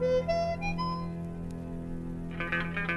Thank you.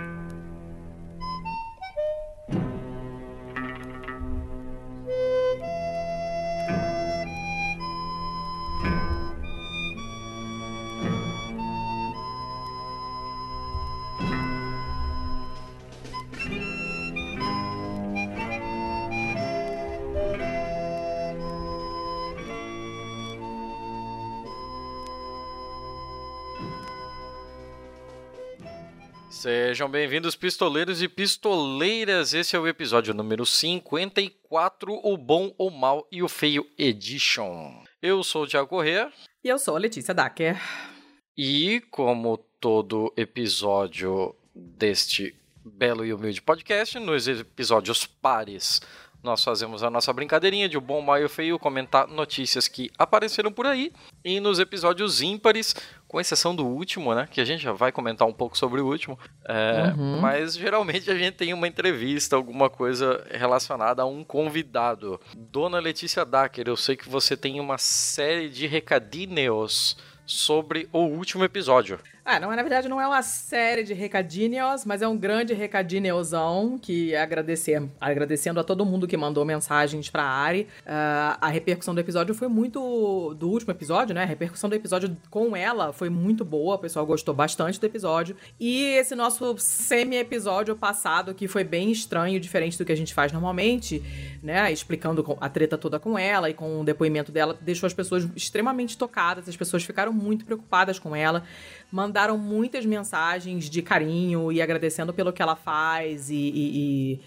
Sejam bem-vindos, pistoleiros e pistoleiras. Esse é o episódio número 54, O Bom, o Mal e o Feio Edition. Eu sou o Thiago Corrêa. E eu sou a Letícia Dacker. E, como todo episódio deste belo e humilde podcast, nos episódios pares nós fazemos a nossa brincadeirinha de o bom, o mal e o feio, comentar notícias que apareceram por aí. E nos episódios ímpares, com exceção do último, né? Que a gente já vai comentar um pouco sobre o último. É, uhum. Mas geralmente a gente tem uma entrevista, alguma coisa relacionada a um convidado. Dona Letícia Dacker, eu sei que você tem uma série de recadinhos sobre o último episódio. Ah, não, na verdade não é uma série de recadinhos, mas é um grande recadinhosão que agradecer, agradecendo a todo mundo que mandou mensagens pra Ari. Uh, a repercussão do episódio foi muito. do último episódio, né? A repercussão do episódio com ela foi muito boa, o pessoal gostou bastante do episódio. E esse nosso semi-episódio passado, que foi bem estranho, diferente do que a gente faz normalmente, né? Explicando a treta toda com ela e com o depoimento dela, deixou as pessoas extremamente tocadas, as pessoas ficaram muito preocupadas com ela mandaram muitas mensagens de carinho e agradecendo pelo que ela faz e, e, e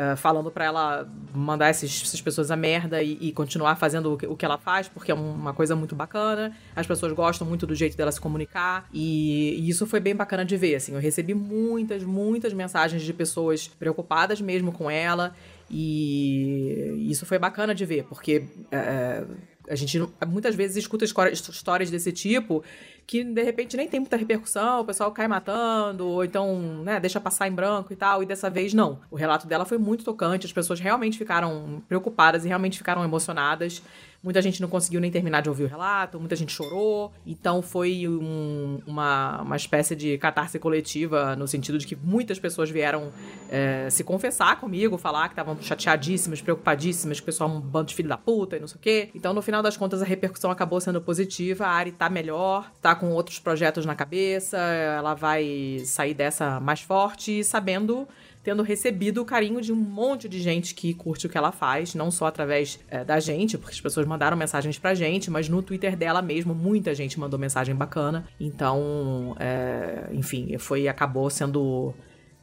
uh, falando para ela mandar esses, essas pessoas a merda e, e continuar fazendo o que, o que, ela faz, porque é uma coisa muito bacana. As pessoas gostam muito do jeito dela se comunicar e, isso foi bem bacana de ver. Assim, eu recebi muitas, muitas mensagens de pessoas preocupadas mesmo com ela e isso foi bacana de ver, porque uh, a gente muitas vezes escuta histórias desse tipo que de repente nem tem muita repercussão, o pessoal cai matando, ou então, né, deixa passar em branco e tal, e dessa vez não. O relato dela foi muito tocante, as pessoas realmente ficaram preocupadas e realmente ficaram emocionadas. Muita gente não conseguiu nem terminar de ouvir o relato, muita gente chorou. Então foi um, uma, uma espécie de catarse coletiva, no sentido de que muitas pessoas vieram é, se confessar comigo, falar que estavam chateadíssimas, preocupadíssimas, que o pessoal é um bando de filho da puta e não sei o quê. Então, no final das contas, a repercussão acabou sendo positiva. A Ari tá melhor, tá com outros projetos na cabeça, ela vai sair dessa mais forte, sabendo tendo recebido o carinho de um monte de gente que curte o que ela faz, não só através é, da gente, porque as pessoas mandaram mensagens pra gente, mas no Twitter dela mesmo, muita gente mandou mensagem bacana. Então, é, enfim, foi acabou sendo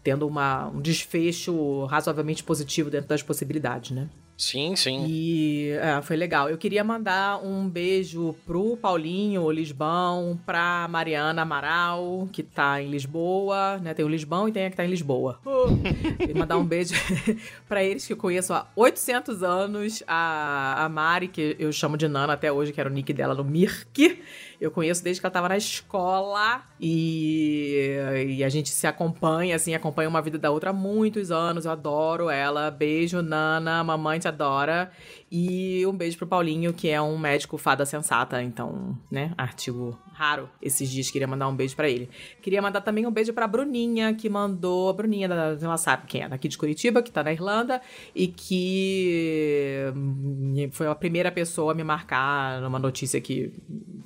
tendo uma, um desfecho razoavelmente positivo dentro das possibilidades, né? Sim, sim. E é, foi legal. Eu queria mandar um beijo pro Paulinho, o Lisbão, pra Mariana Amaral, que tá em Lisboa, né? Tem o Lisbão e tem a que tá em Lisboa. Uh. mandar um beijo para eles que eu conheço há 800 anos. A, a Mari, que eu chamo de Nana até hoje, que era o nick dela no Mirk. Eu conheço desde que ela estava na escola e, e, a gente se acompanha, assim, acompanha uma vida da outra há muitos anos. Eu adoro ela. Beijo, Nana. Mamãe te adora. E um beijo pro Paulinho, que é um médico fada sensata, então, né, artigo raro esses dias. Queria mandar um beijo para ele. Queria mandar também um beijo pra Bruninha, que mandou. A Bruninha, ela sabe quem é, daqui de Curitiba, que tá na Irlanda, e que hum, foi a primeira pessoa a me marcar numa notícia que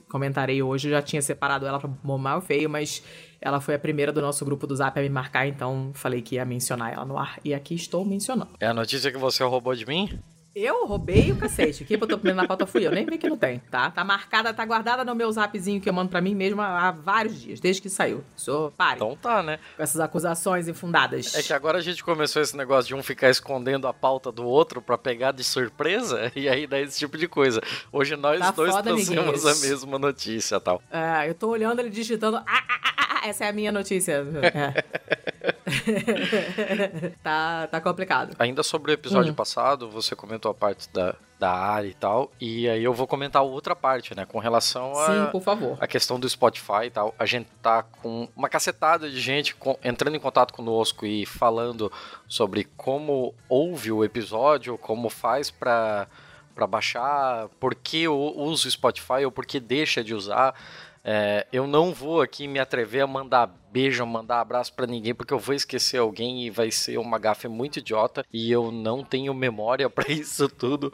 comentarei hoje. Eu já tinha separado ela pra bom, mal feio, mas ela foi a primeira do nosso grupo do Zap a me marcar, então falei que ia mencionar ela no ar. E aqui estou mencionando. É a notícia que você roubou de mim? Eu roubei o cacete. Quem botou primeiro na pauta fui eu. Nem vi que não tem, tá? Tá marcada, tá guardada no meu zapzinho que eu mando pra mim mesmo há vários dias, desde que saiu. Sou, pare. Então tá, né? Com essas acusações infundadas. É que agora a gente começou esse negócio de um ficar escondendo a pauta do outro pra pegar de surpresa, e aí dá esse tipo de coisa. Hoje nós tá dois foda, trouxemos a mesma notícia tal. É, eu tô olhando ele digitando. Ah, ah, ah, ah, ah essa é a minha notícia. É. tá, tá complicado. Ainda sobre o episódio hum. passado, você comentou a parte da, da área e tal, e aí eu vou comentar outra parte, né, com relação a, Sim, por favor. a questão do Spotify e tal. A gente tá com uma cacetada de gente com, entrando em contato conosco e falando sobre como ouve o episódio, como faz para para baixar, por que usa o Spotify ou por que deixa de usar. É, eu não vou aqui me atrever a mandar beijo, mandar abraço para ninguém, porque eu vou esquecer alguém e vai ser uma gafe muito idiota e eu não tenho memória para isso tudo.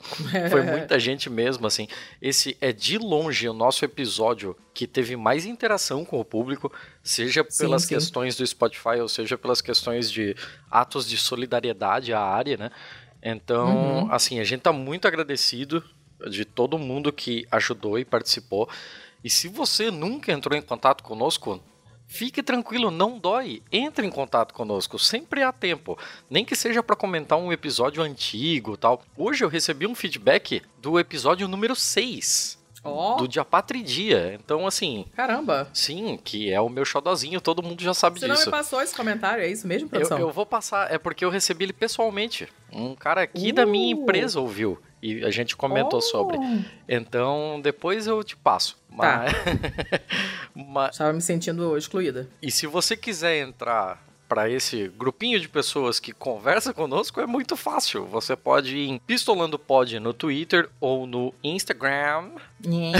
Foi muita gente mesmo, assim. Esse é de longe o nosso episódio que teve mais interação com o público, seja pelas sim, sim. questões do Spotify ou seja pelas questões de atos de solidariedade à área, né? Então, uhum. assim, a gente tá muito agradecido de todo mundo que ajudou e participou. E se você nunca entrou em contato conosco, Fique tranquilo, não dói. Entre em contato conosco, sempre há tempo. Nem que seja para comentar um episódio antigo tal. Hoje eu recebi um feedback do episódio número 6. Oh. Do dia Dia. Então, assim. Caramba! Sim, que é o meu xodozinho, todo mundo já sabe Você disso. Você não me passou esse comentário, é isso mesmo, produção? Eu, eu, vou passar, é porque eu recebi ele pessoalmente. Um cara aqui uh. da minha empresa ouviu. E a gente comentou oh. sobre. Então, depois eu te passo. Mas... Tá. Mas... Estava me sentindo excluída. E se você quiser entrar para esse grupinho de pessoas que conversa conosco é muito fácil. Você pode ir em Pistolando Pod no Twitter ou no Instagram. É.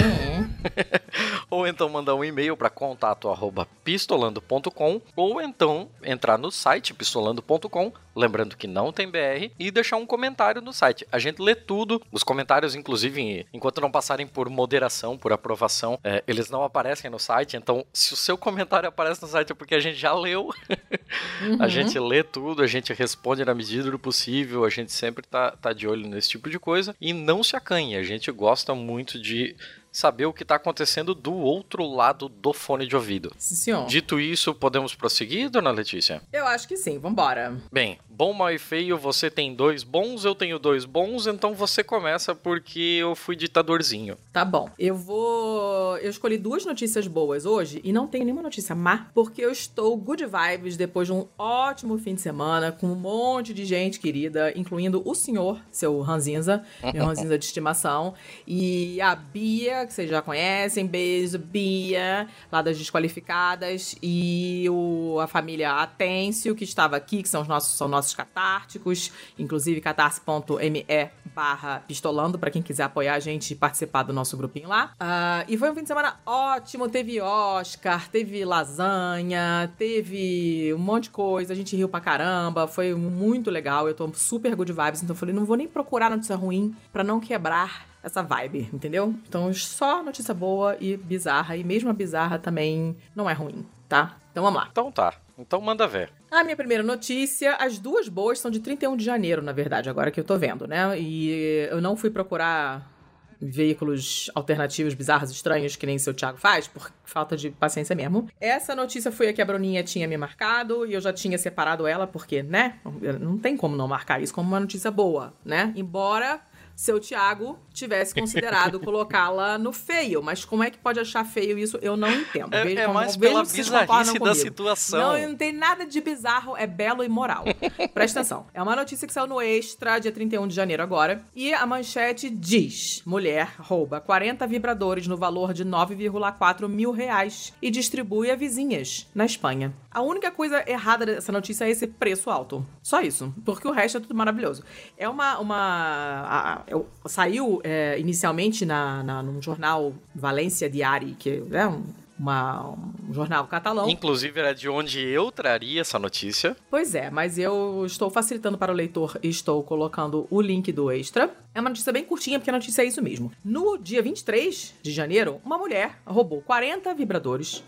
ou então mandar um e-mail para contato@pistolando.com ou então entrar no site pistolando.com, lembrando que não tem BR, e deixar um comentário no site. A gente lê tudo, os comentários inclusive enquanto não passarem por moderação, por aprovação, é, eles não aparecem no site. Então, se o seu comentário aparece no site é porque a gente já leu. Uhum. A gente lê tudo, a gente responde na medida do possível, a gente sempre tá, tá de olho nesse tipo de coisa e não se acanhe. A gente gosta muito de saber o que está acontecendo do outro lado do fone de ouvido. Sim, senhor. Dito isso, podemos prosseguir, dona Letícia? Eu acho que sim, vambora. Bem, bom, mal e feio, você tem dois bons, eu tenho dois bons, então você começa porque eu fui ditadorzinho. Tá bom. Eu vou. Eu escolhi duas notícias boas hoje e não tenho nenhuma notícia má, porque eu estou good vibes depois de um ótimo fim de semana com um monte de gente querida, incluindo o senhor, seu Ranzinza, meu Ranzinza de estimação, e a Bia que vocês já conhecem. Beijo, Bia, lá das Desqualificadas. E o, a família Atêncio, que estava aqui, que são os nossos, são nossos catárticos. Inclusive, catarse.me barra pistolando, para quem quiser apoiar a gente e participar do nosso grupinho lá. Uh, e foi um fim de semana ótimo. Teve Oscar, teve lasanha, teve um monte de coisa. A gente riu pra caramba. Foi muito legal. Eu tô super good vibes. Então eu falei, não vou nem procurar notícia ruim para não quebrar essa vibe, entendeu? Então, só notícia boa e bizarra. E mesmo a bizarra também não é ruim, tá? Então vamos lá. Então tá. Então manda ver. A minha primeira notícia, as duas boas são de 31 de janeiro, na verdade, agora que eu tô vendo, né? E eu não fui procurar veículos alternativos, bizarros, estranhos, que nem seu Thiago faz, por falta de paciência mesmo. Essa notícia foi a que a Bruninha tinha me marcado e eu já tinha separado ela, porque, né? Não tem como não marcar isso como uma notícia boa, né? Embora seu Tiago tivesse considerado colocá-la no feio. Mas como é que pode achar feio isso? Eu não entendo. É, é mais pela bizarrice da situação. Não, não tem nada de bizarro, é belo e moral. Presta atenção. É uma notícia que saiu no Extra, dia 31 de janeiro agora. E a manchete diz: mulher rouba 40 vibradores no valor de 9,4 mil reais e distribui a vizinhas na Espanha. A única coisa errada dessa notícia é esse preço alto. Só isso. Porque o resto é tudo maravilhoso. É uma. uma a, saiu é, inicialmente na, na, num jornal Valência Diari, que é um uma, um jornal catalão. Inclusive era de onde eu traria essa notícia. Pois é, mas eu estou facilitando para o leitor e estou colocando o link do extra. É uma notícia bem curtinha, porque a notícia é isso mesmo. No dia 23 de janeiro, uma mulher roubou 40 vibradores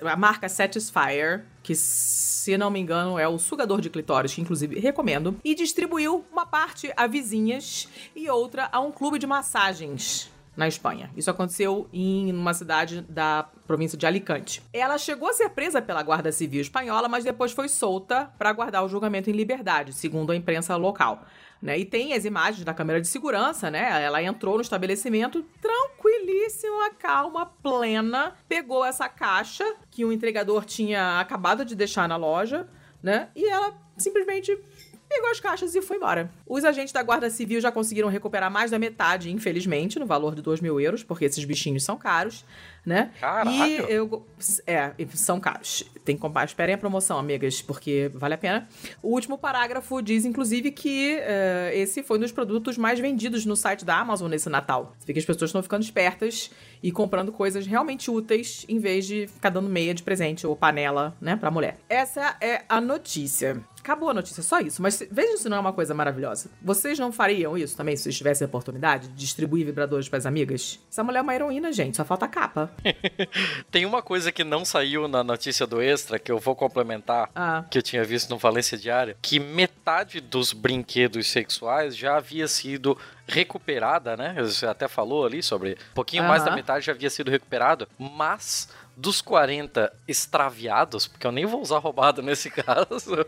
da marca Satisfyer, que se não me engano é o sugador de clitóris, que inclusive recomendo, e distribuiu uma parte a vizinhas e outra a um clube de massagens na Espanha. Isso aconteceu em uma cidade da província de Alicante. Ela chegou a ser presa pela Guarda Civil espanhola, mas depois foi solta para aguardar o julgamento em liberdade, segundo a imprensa local. Né? E tem as imagens da câmera de segurança, né? Ela entrou no estabelecimento tranquilíssima, calma, plena, pegou essa caixa que o entregador tinha acabado de deixar na loja, né? E ela simplesmente pegou as caixas e foi embora. Os agentes da Guarda Civil já conseguiram recuperar mais da metade, infelizmente, no valor de 2 mil euros, porque esses bichinhos são caros. né? Caralho. E eu. É, são caros. Tem que comprar. Esperem a promoção, amigas, porque vale a pena. O último parágrafo diz, inclusive, que uh, esse foi um dos produtos mais vendidos no site da Amazon nesse Natal. Você vê que as pessoas estão ficando espertas e comprando coisas realmente úteis em vez de ficar dando meia de presente ou panela, né, pra mulher. Essa é a notícia. Acabou a notícia, só isso. Mas vejam se não é uma coisa maravilhosa. Vocês não fariam isso também se vocês tivessem a oportunidade de distribuir vibradores para as amigas? Essa mulher é uma heroína, gente. Só falta a capa. Tem uma coisa que não saiu na notícia do Extra, que eu vou complementar, ah. que eu tinha visto no Valência Diária, que metade dos brinquedos sexuais já havia sido recuperada, né? Você até falou ali sobre um pouquinho mais da metade já havia sido recuperado, mas dos 40 extraviados, porque eu nem vou usar roubado nesse caso,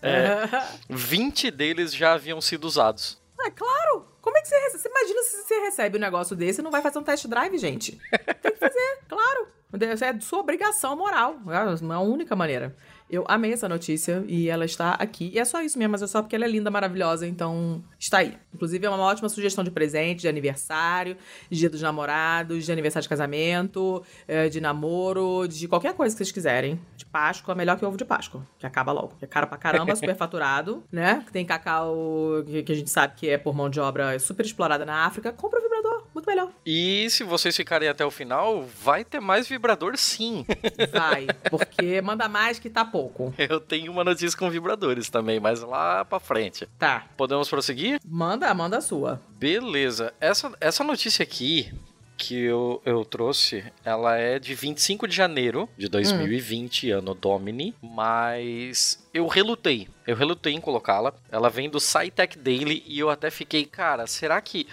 é, 20 deles já haviam sido usados. É claro! Como é que você recebe? Você imagina se você recebe um negócio desse e não vai fazer um test drive, gente? Tem que fazer, claro. É sua obrigação moral. É a única maneira. Eu amei essa notícia e ela está aqui. E é só isso mesmo, mas é só porque ela é linda, maravilhosa, então está aí. Inclusive, é uma ótima sugestão de presente, de aniversário, de dia dos namorados, de aniversário de casamento, é, de namoro, de qualquer coisa que vocês quiserem. De Páscoa, melhor que ovo de Páscoa, que acaba logo. Que é caro pra caramba, super faturado, né? Tem cacau que a gente sabe que é por mão de obra super explorada na África. Compra muito melhor. E se vocês ficarem até o final, vai ter mais vibrador sim. Vai, porque manda mais que tá pouco. Eu tenho uma notícia com vibradores também, mas lá pra frente. Tá. Podemos prosseguir? Manda, manda a sua. Beleza. Essa, essa notícia aqui que eu, eu trouxe, ela é de 25 de janeiro de 2020, hum. ano Domini, mas eu relutei. Eu relutei em colocá-la. Ela vem do SciTech Daily e eu até fiquei, cara, será que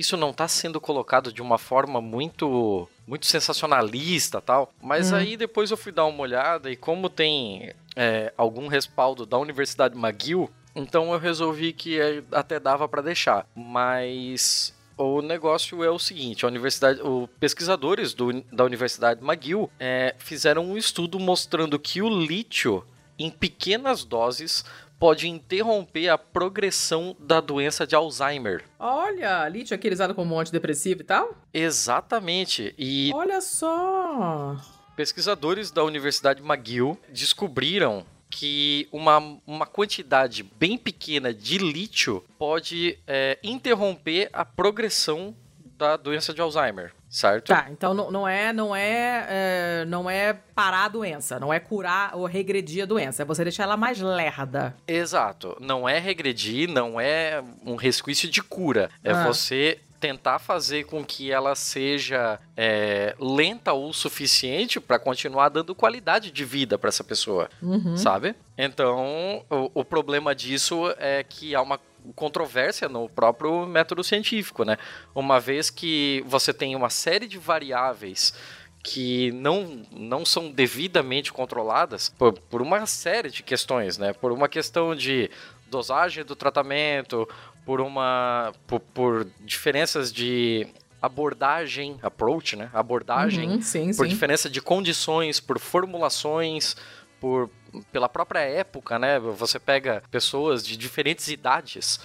isso não está sendo colocado de uma forma muito muito sensacionalista tal. Mas hum. aí depois eu fui dar uma olhada e como tem é, algum respaldo da Universidade McGill, então eu resolvi que é, até dava para deixar. Mas o negócio é o seguinte: a universidade, os pesquisadores do, da Universidade McGill é, fizeram um estudo mostrando que o lítio em pequenas doses pode interromper a progressão da doença de Alzheimer. Olha, lítio aquele usado como antidepressivo e tal? Exatamente. E Olha só. Pesquisadores da Universidade McGill descobriram que uma, uma quantidade bem pequena de lítio pode é, interromper a progressão da doença de Alzheimer certo? Tá, então não, não é não é, é, não é parar a doença, não é curar ou regredir a doença, é você deixar ela mais lerda. Exato, não é regredir, não é um resquício de cura, é ah. você tentar fazer com que ela seja é, lenta o suficiente para continuar dando qualidade de vida para essa pessoa, uhum. sabe? Então, o, o, problema disso é que há uma controvérsia no próprio método científico, né? Uma vez que você tem uma série de variáveis que não, não são devidamente controladas por, por uma série de questões, né? Por uma questão de dosagem do tratamento, por uma por, por diferenças de abordagem, approach, né? Abordagem, uhum, sim, por sim. diferença de condições, por formulações, por pela própria época, né? Você pega pessoas de diferentes idades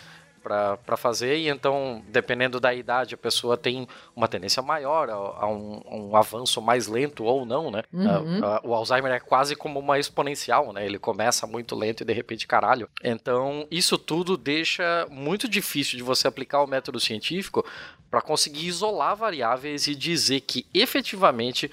para fazer, e então, dependendo da idade, a pessoa tem uma tendência maior a, a, um, a um, avanço mais lento ou não, né? Uhum. A, o Alzheimer é quase como uma exponencial, né? Ele começa muito lento e de repente, caralho. Então, isso tudo deixa muito difícil de você aplicar o método científico para conseguir isolar variáveis e dizer que efetivamente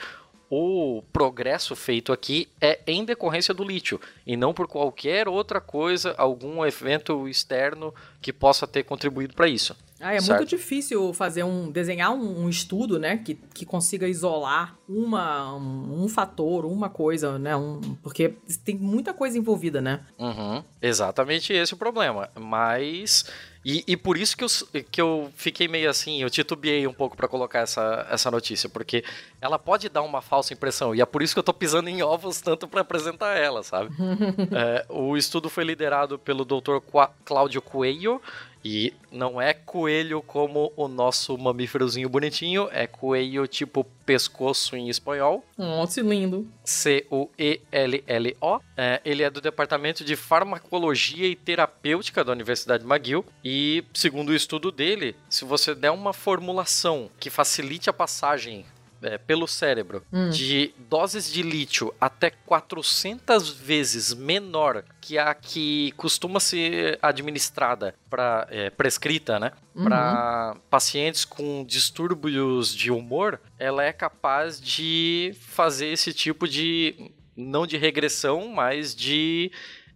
o progresso feito aqui é em decorrência do lítio e não por qualquer outra coisa, algum evento externo que possa ter contribuído para isso. Ah, é certo? muito difícil fazer um desenhar um, um, estudo, né, que, que consiga isolar uma um, um fator, uma coisa, né, um, porque tem muita coisa envolvida, né? Uhum, exatamente esse é o problema. Mas e, e por isso que eu, que eu fiquei meio assim, eu titubeei um pouco para colocar essa, essa notícia, porque ela pode dar uma falsa impressão, e é por isso que eu tô pisando em ovos tanto para apresentar ela, sabe? é, o estudo foi liderado pelo Dr. Cláudio Coelho, e não é coelho como o nosso mamíferozinho bonitinho, é coelho tipo pescoço em espanhol. Nossa, lindo. C-U-E-L-L-O. É, ele é do Departamento de Farmacologia e Terapêutica da Universidade McGill. E, segundo o estudo dele, se você der uma formulação que facilite a passagem é, pelo cérebro hum. de doses de lítio até 400 vezes menor que a que costuma ser administrada para é, prescrita, né, uhum. para pacientes com distúrbios de humor, ela é capaz de fazer esse tipo de não de regressão, mas de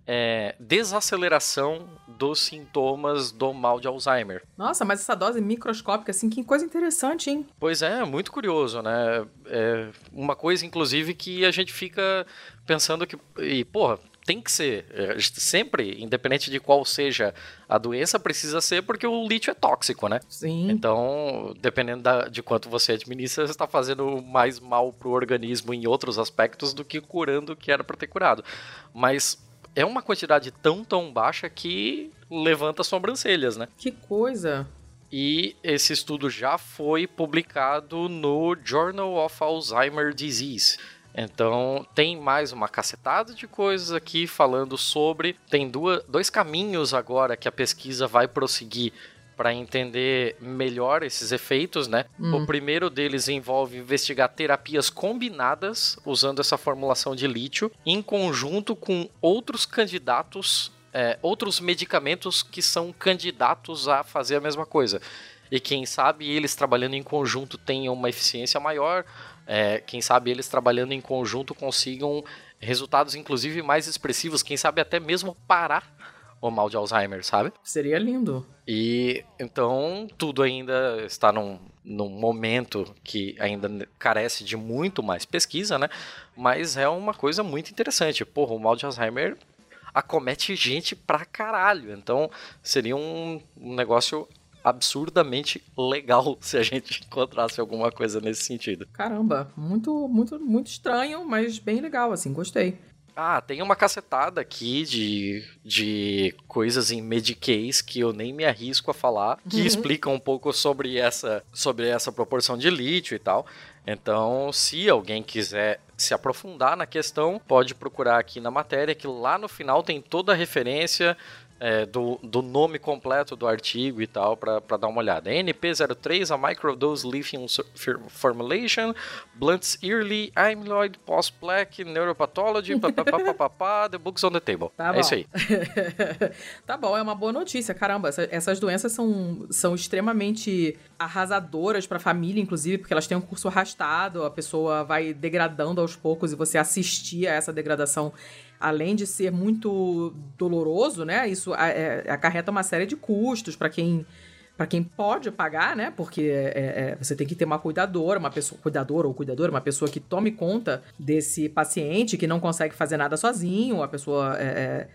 é, desaceleração dos sintomas do mal de Alzheimer. Nossa, mas essa dose microscópica, assim, que coisa interessante, hein? Pois é, muito curioso, né? É uma coisa, inclusive, que a gente fica pensando que, e, porra, tem que ser. É, sempre, independente de qual seja a doença, precisa ser porque o lítio é tóxico, né? Sim. Então, dependendo da, de quanto você administra, você está fazendo mais mal pro organismo em outros aspectos do que curando o que era para ter curado. Mas é uma quantidade tão, tão baixa que levanta sobrancelhas, né? Que coisa! E esse estudo já foi publicado no Journal of Alzheimer Disease. Então, tem mais uma cacetada de coisas aqui falando sobre. Tem duas, dois caminhos agora que a pesquisa vai prosseguir para entender melhor esses efeitos, né? Hum. O primeiro deles envolve investigar terapias combinadas usando essa formulação de lítio em conjunto com outros candidatos, é, outros medicamentos que são candidatos a fazer a mesma coisa. E quem sabe eles trabalhando em conjunto tenham uma eficiência maior, é, quem sabe eles trabalhando em conjunto consigam resultados inclusive mais expressivos, quem sabe até mesmo parar o mal de Alzheimer, sabe? Seria lindo. E então tudo ainda está num, num momento que ainda carece de muito mais pesquisa, né? Mas é uma coisa muito interessante. Porra, o mal de Alzheimer acomete gente pra caralho. Então seria um, um negócio absurdamente legal se a gente encontrasse alguma coisa nesse sentido. Caramba, muito, muito, muito estranho, mas bem legal, assim, gostei. Ah, tem uma cacetada aqui de, de coisas em Medicaid que eu nem me arrisco a falar, que uhum. explicam um pouco sobre essa, sobre essa proporção de lítio e tal. Então, se alguém quiser se aprofundar na questão, pode procurar aqui na matéria, que lá no final tem toda a referência é, do, do nome completo do artigo e tal, para dar uma olhada. NP03, a Microdose Lithium Formulation, Blunt's Early Amyloid Post-Plaque Neuropathology, papapá, The Books on the Table. Tá é bom. isso aí. tá bom, é uma boa notícia. Caramba, essa, essas doenças são, são extremamente arrasadoras para a família, inclusive, porque elas têm um curso arrastado, a pessoa vai degradando aos poucos e você assistir a essa degradação além de ser muito doloroso, né? Isso é, é, acarreta uma série de custos para quem para quem pode pagar, né? Porque é, é, você tem que ter uma cuidadora, uma pessoa cuidadora ou cuidadora, uma pessoa que tome conta desse paciente que não consegue fazer nada sozinho, a pessoa é, é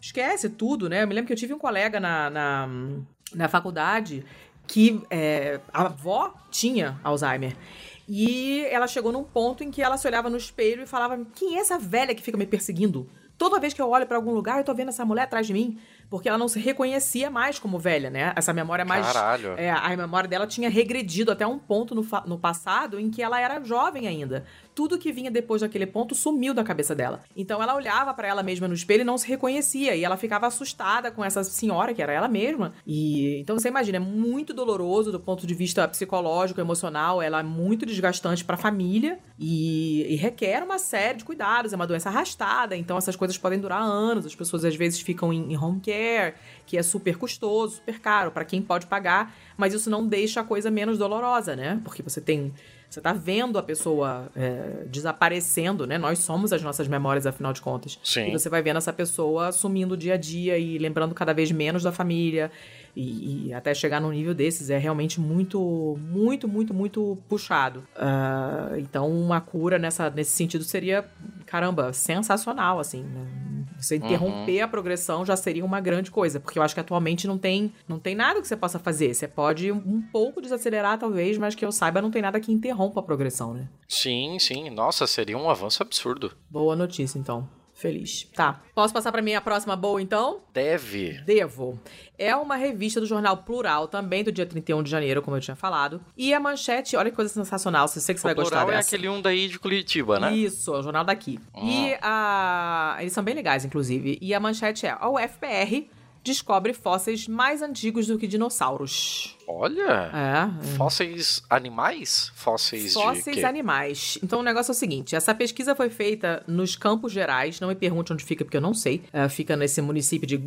esquece tudo, né? Eu me lembro que eu tive um colega na, na, na faculdade que é, a avó tinha Alzheimer. E ela chegou num ponto em que ela se olhava no espelho e falava: Quem é essa velha que fica me perseguindo? Toda vez que eu olho para algum lugar, eu tô vendo essa mulher atrás de mim porque ela não se reconhecia mais como velha, né? Essa memória mais. Caralho. É, a memória dela tinha regredido até um ponto no, no passado em que ela era jovem ainda. Tudo que vinha depois daquele ponto sumiu da cabeça dela. Então ela olhava para ela mesma no espelho e não se reconhecia. E ela ficava assustada com essa senhora, que era ela mesma. E então você imagina, é muito doloroso do ponto de vista psicológico, emocional. Ela é muito desgastante para a família e, e requer uma série de cuidados. É uma doença arrastada, então essas coisas podem durar anos. As pessoas às vezes ficam em, em home care que é super custoso, super caro para quem pode pagar, mas isso não deixa a coisa menos dolorosa, né? Porque você tem você tá vendo a pessoa é, desaparecendo, né? Nós somos as nossas memórias, afinal de contas. Sim. E você vai vendo essa pessoa sumindo dia a dia e lembrando cada vez menos da família. E, e, até chegar num nível desses é realmente muito, muito, muito, muito puxado. Uh, então, uma cura nessa, nesse sentido seria, caramba, sensacional, assim. Né? Você interromper uhum. a progressão já seria uma grande coisa, porque eu acho que atualmente não tem, não tem nada que você possa fazer. Você pode um pouco desacelerar, talvez, mas que eu saiba, não tem nada que interrompa a progressão, né? Sim, sim. Nossa, seria um avanço absurdo. Boa notícia, então. Feliz. Tá. Posso passar para minha próxima boa, então? Deve. Devo. É uma revista do jornal Plural, também do dia 31 de janeiro, como eu tinha falado. E a manchete, olha que coisa sensacional, você sei que você o vai gostar Plural é aquele um daí de Curitiba, né? Isso, é o jornal daqui. Hum. E a... Eles são bem legais, inclusive. E a manchete é, a UFPR descobre fósseis mais antigos do que dinossauros. Olha! É. Fósseis animais? Fósseis, Fósseis animais. Então o negócio é o seguinte: essa pesquisa foi feita nos Campos Gerais. Não me pergunte onde fica, porque eu não sei. É, fica nesse município de.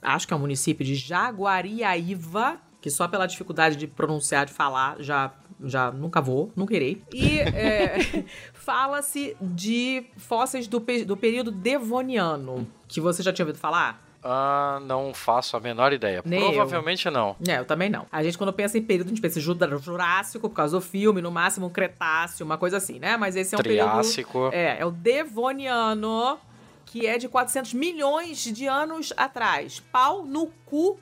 Acho que é um município de Jaguariaíva, que só pela dificuldade de pronunciar, de falar, já. Já nunca vou, nunca irei. E é, fala-se de fósseis do, do período devoniano, que você já tinha ouvido falar? Ah, não faço a menor ideia. Nem eu. Provavelmente não. É, eu também não. A gente, quando pensa em período, a gente pensa em Jurássico, por causa do filme, no máximo um Cretáceo, uma coisa assim, né? Mas esse é um Triássico. período... É, é o Devoniano, que é de 400 milhões de anos atrás. Pau no cu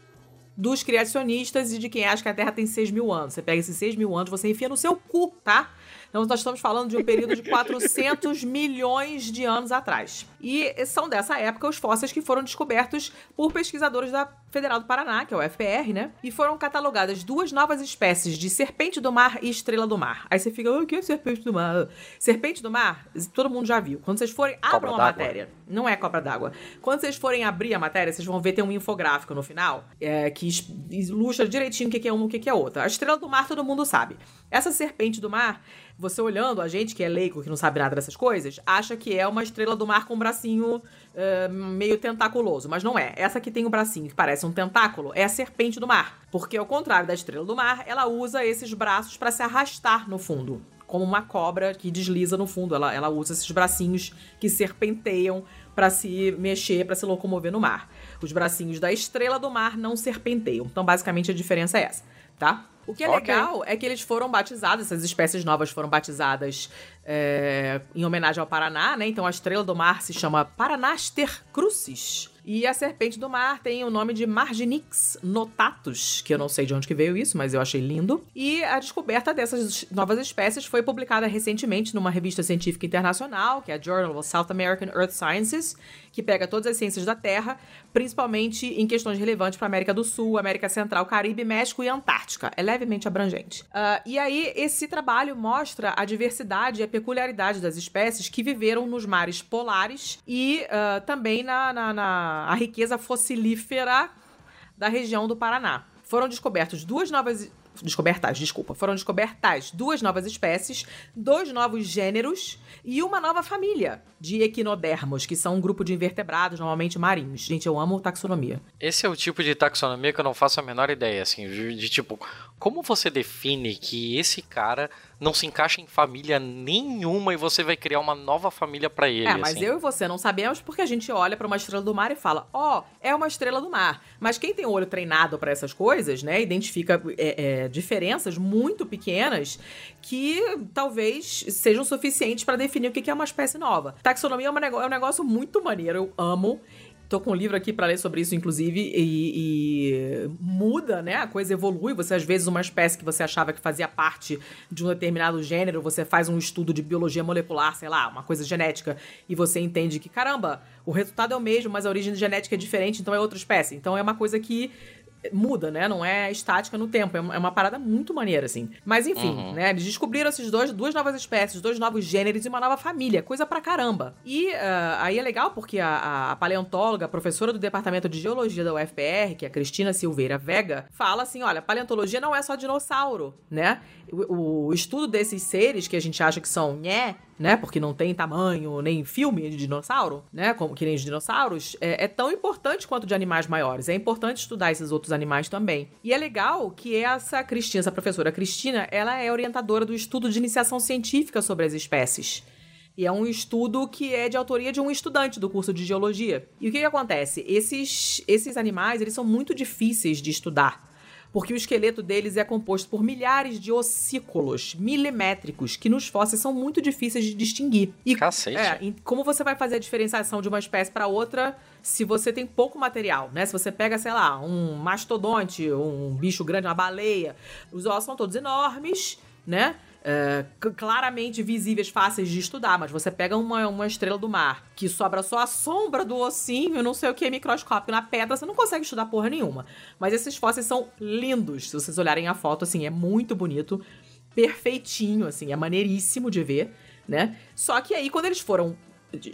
dos criacionistas e de quem acha que a Terra tem 6 mil anos. Você pega esses 6 mil anos, você enfia no seu cu, tá? Então nós estamos falando de um período de 400 milhões de anos atrás. E são dessa época os fósseis que foram descobertos por pesquisadores da Federal do Paraná, que é o FPR, né? E foram catalogadas duas novas espécies de serpente do mar e estrela do mar. Aí você fica, "Ah, o que é serpente do mar? Serpente do mar, todo mundo já viu. Quando vocês forem, abram a matéria. Não é cobra d'água. Quando vocês forem abrir a matéria, vocês vão ver tem um infográfico no final é, que ilustra direitinho o que é uma e o que é outra. A estrela do mar todo mundo sabe. Essa serpente do mar, você olhando, a gente que é leigo, que não sabe nada dessas coisas, acha que é uma estrela do mar com um bracinho é, meio tentaculoso. Mas não é. Essa que tem o bracinho que parece um tentáculo é a serpente do mar. Porque, ao contrário da estrela do mar, ela usa esses braços para se arrastar no fundo como uma cobra que desliza no fundo. Ela, ela usa esses bracinhos que serpenteiam para se mexer, para se locomover no mar. Os bracinhos da estrela do mar não serpenteiam. Então, basicamente, a diferença é essa, tá? O que é Ok. legal é que eles foram batizados, essas espécies novas foram batizadas é, em homenagem ao Paraná, né? Então a estrela do mar se chama Paranaster crucis. E a serpente do mar tem o nome de Marginix notatus, que eu não sei de onde que veio isso, mas eu achei lindo. E a descoberta dessas novas espécies foi publicada recentemente numa revista científica internacional, que é a Journal of South American Earth Sciences, que pega todas as ciências da Terra, principalmente em questões relevantes para América do Sul, América Central, Caribe, México e Antártica. É levemente abrangente. Ah, e aí, esse trabalho mostra a diversidade e a peculiaridade das espécies que viveram nos mares polares e ah, também na, na, na a riqueza fossilífera da região do Paraná. Foram descobertos duas novas. Descobertas, desculpa. Foram descobertas duas novas espécies, dois novos gêneros e uma nova família de equinodermos, que são um grupo de invertebrados, normalmente marinhos. Gente, eu amo taxonomia. Esse é o tipo de taxonomia que eu não faço a menor ideia, assim, de, de tipo, como você define que esse cara não se encaixa em família nenhuma e você vai criar uma nova família pra ele, É, mas assim? eu e você não sabemos porque a gente olha pra uma estrela do mar e fala, ó, oh, é uma estrela do mar. Mas quem tem o olho treinado pra essas coisas, né, identifica é, é, diferenças muito pequenas que talvez sejam suficientes pra definir o que é uma espécie nova. Taxonomia é, é um negócio muito maneiro, eu amo. Tô com um livro aqui pra ler sobre isso, inclusive, e, e muda, né? A coisa evolui. Você, às vezes, uma espécie que você achava que fazia parte de um determinado gênero, você faz um estudo de biologia molecular, sei lá, uma coisa genética, e você entende que, caramba, o resultado é o mesmo, mas a origem genética é diferente, então é outra espécie. Então é uma coisa que muda, né? Não é estática no tempo. É uma, é uma parada muito maneira, assim. Mas enfim, Uhum. né? Eles descobriram esses dois, duas novas espécies, dois novos gêneros e uma nova família. Coisa pra caramba. E ah, aí é legal porque a, a- paleontóloga, professora do Departamento de Geologia da UFPR, que é a Cristina Silveira Vega, fala assim: olha, paleontologia não é só dinossauro, né? O, o estudo desses seres que a gente acha que são nhé, né? Porque não tem tamanho nem filme de dinossauro, né? Como que nem os dinossauros, é, é tão importante quanto de animais maiores. É importante estudar esses outros animais também. E é legal que essa Cristina, essa professora Cristina, ela é orientadora do estudo de iniciação científica sobre as espécies. E é um estudo que é de autoria de um estudante do curso de geologia. E o que, que acontece? Esses, esses animais, eles são muito difíceis de estudar porque o esqueleto deles é composto por milhares de ossículos milimétricos que nos fósseis são muito difíceis de distinguir. E Cacete. é, e como você vai fazer a diferenciação de uma espécie para outra se você tem pouco material, né? Se você pega, sei lá, um mastodonte, um bicho grande, uma baleia, os ossos são todos enormes, né? É, claramente visíveis, fáceis de estudar, mas você pega uma, uma estrela do mar que sobra só a sombra do ossinho, não sei o que, microscópico na pedra, você não consegue estudar porra nenhuma. Mas esses fósseis são lindos, se vocês olharem a foto, assim, é muito bonito, perfeitinho, assim, é maneiríssimo de ver, né? Só que aí, quando eles foram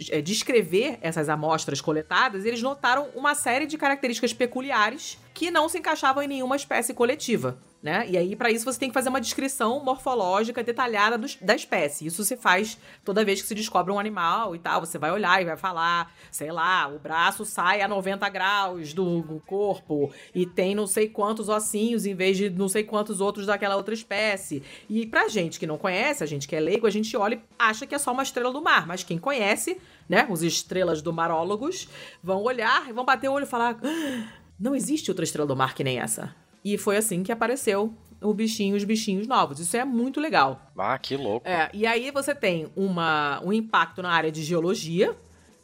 é, descrever essas amostras coletadas, eles notaram uma série de características peculiares que não se encaixavam em nenhuma espécie coletiva. Né? E aí, para isso, você tem que fazer uma descrição morfológica detalhada da espécie. Isso se faz toda vez que se descobre um animal e tal. Você vai olhar e vai falar, sei lá, o braço sai a 90 graus do corpo e tem não sei quantos ossinhos em vez de não sei quantos outros daquela outra espécie. E pra gente que não conhece, a gente que é leigo, a gente olha e acha que é só uma estrela do mar. Mas quem conhece, né, os estrelas do marólogos, vão olhar e vão bater o olho e falar: ah, não existe outra estrela do mar que nem essa. E foi assim que apareceu o bichinho, os bichinhos novos. Isso é muito legal. Ah, que louco. É, e aí você tem uma, um impacto na área de geologia,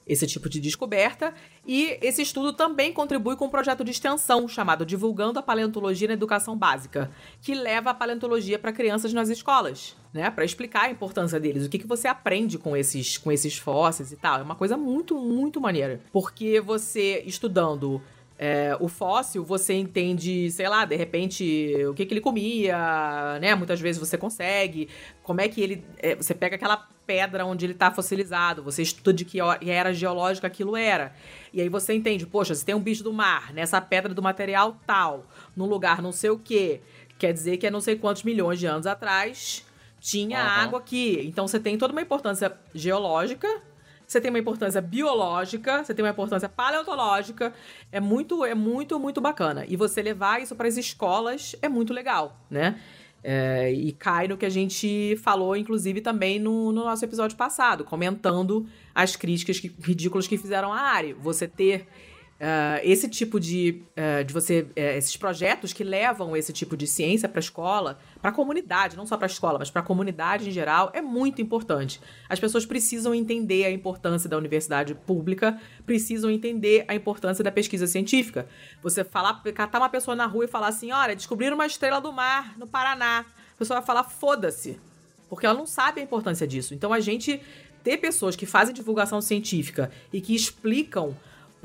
esse tipo de descoberta, e esse estudo também contribui com um projeto de extensão chamado Divulgando a Paleontologia na Educação Básica, que leva a paleontologia para crianças nas escolas, né, para explicar a importância deles, o que, que você aprende com esses, com esses fósseis e tal. É uma coisa muito, muito maneira, porque você estudando é, o fóssil, você entende, sei lá, de repente, o que, que ele comia, né? Muitas vezes você consegue. Como é que ele. É, você pega aquela pedra onde ele está fossilizado, você estuda de que era geológica aquilo era. E aí você entende, poxa, se tem um bicho do mar nessa pedra do material tal, num lugar não sei o quê, quer dizer que é não sei quantos milhões de anos atrás tinha uhum. água aqui. Então você tem toda uma importância geológica você tem uma importância biológica, você tem uma importância paleontológica. É muito, é muito, muito bacana. E você levar isso para as escolas é muito legal, né? É, e cai no que a gente falou, inclusive, também no, no nosso episódio passado, comentando as críticas que, ridículas que fizeram a área. Você ter Uh, esse tipo de, uh, de você uh, esses projetos que levam esse tipo de ciência para a escola para a comunidade não só para a escola mas para a comunidade em geral é muito importante. As pessoas precisam entender a importância da universidade pública precisam entender a importância da pesquisa científica. Você falar catar uma pessoa na rua e falar assim olha descobriram uma estrela do mar no Paraná. A pessoa vai falar foda-se. Porque ela não sabe a importância disso. Então a gente ter pessoas que fazem divulgação científica e que explicam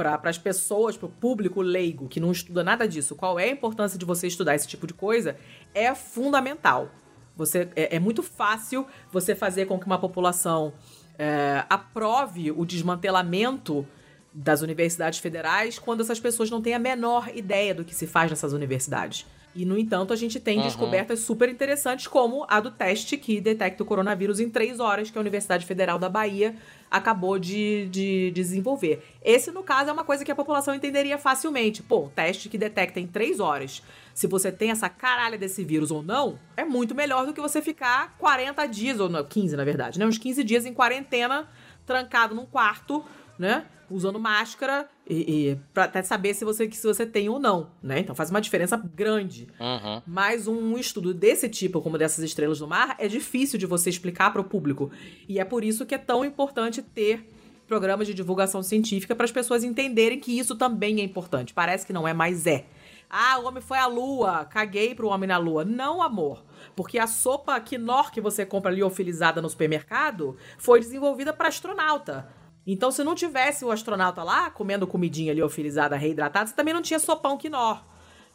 para as pessoas, para o público leigo que não estuda nada disso, qual é a importância de você estudar esse tipo de coisa, é fundamental. Você é, é muito fácil você fazer com que uma população é, aprove o desmantelamento das universidades federais quando essas pessoas não têm a menor ideia do que se faz nessas universidades. E, no entanto, a gente tem uhum. descobertas super interessantes, como a do teste que detecta o coronavírus em três horas, que a Universidade Federal da Bahia acabou de, de, desenvolver. Esse, no caso, é uma coisa que a população entenderia facilmente. Pô, um teste que detecta em três horas se você tem essa caralha desse vírus ou não, é muito melhor do que você ficar 40 dias, ou não, 15 na verdade, né? Uns 15 dias em quarentena, trancado num quarto, né? usando máscara e, e para até saber se você, se você tem ou não, né? Então faz uma diferença grande. Uhum. Mas um estudo desse tipo, como dessas estrelas do mar, é difícil de você explicar para o público. E é por isso que é tão importante ter programas de divulgação científica para as pessoas entenderem que isso também é importante. Parece que não é, mas é. Ah, o homem foi à lua, caguei pro homem na lua. Não, amor. Porque a sopa quinor que você compra liofilizada no supermercado foi desenvolvida para astronauta. Então, se não tivesse o astronauta lá comendo comidinha liofilizada, reidratada, você também não tinha sopão quinó.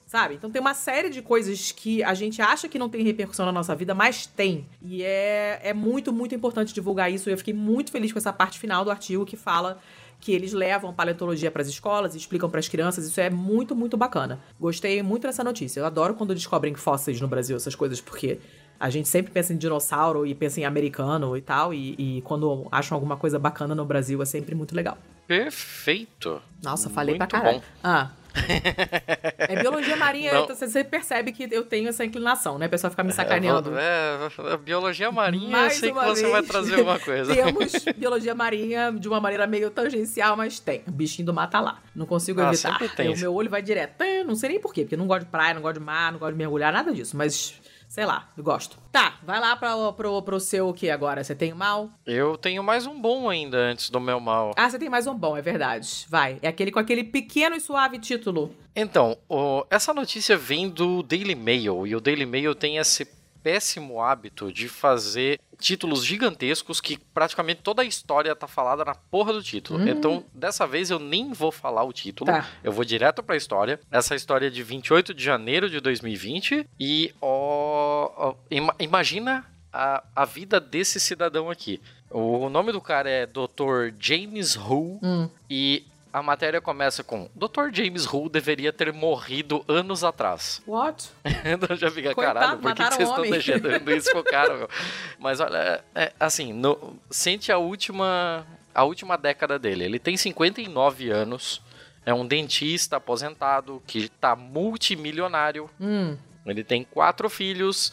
Sabe? Então tem uma série de coisas que a gente acha que não tem repercussão na nossa vida, mas tem. E é, é muito, muito importante divulgar isso. E eu fiquei muito feliz com essa parte final do artigo que fala que eles levam paleontologia para as escolas e explicam para as crianças. Isso é muito, muito bacana. Gostei muito dessa notícia. Eu adoro quando descobrem fósseis no Brasil, essas coisas, porque a gente sempre pensa em dinossauro e pensa em americano e tal, e, e, quando acham alguma coisa bacana no Brasil é sempre muito legal. Perfeito. Nossa, falei muito pra caralho. Bom. Ah. é biologia marinha, Não. você percebe que eu tenho essa inclinação, né? A pessoa ficar me sacaneando. É, é biologia marinha, Mais eu sei que você vai trazer uma coisa. Temos biologia marinha de uma maneira meio tangencial, mas tem. O bichinho do mar tá lá. Não consigo ah, evitar. O meu olho vai direto. Não sei nem porquê, porque não gosto de praia, não gosto de mar, não gosto de mergulhar, nada disso. Mas Sei lá, eu gosto. Tá, vai lá pra, pro, pro seu o que agora? Você tem o mal? Eu tenho mais um bom ainda antes do meu mal. Ah, você tem mais um bom, é verdade. Vai. É aquele com aquele pequeno e suave título. Então, o, essa notícia vem do Daily Mail. E o Daily Mail tem esse péssimo hábito de fazer títulos gigantescos que praticamente toda a história tá falada na porra do título. Hum. Então, dessa vez eu nem vou falar o título, tá. eu vou direto pra história. Essa história é de 28 de janeiro de 2020 e ó, ó imagina a, a vida desse cidadão aqui. O nome do cara é Dr. James Hu Hum. e a matéria começa com Dr. James Hu deveria ter morrido anos atrás. What? Então já fica, Coitado, caralho, por que, que vocês estão homem." deixando isso com o cara, meu? Mas olha, é, é, assim, no- sente a última, a última década dele. Ele tem 59 anos, é um dentista aposentado que tá multimilionário. Hum. Ele tem quatro filhos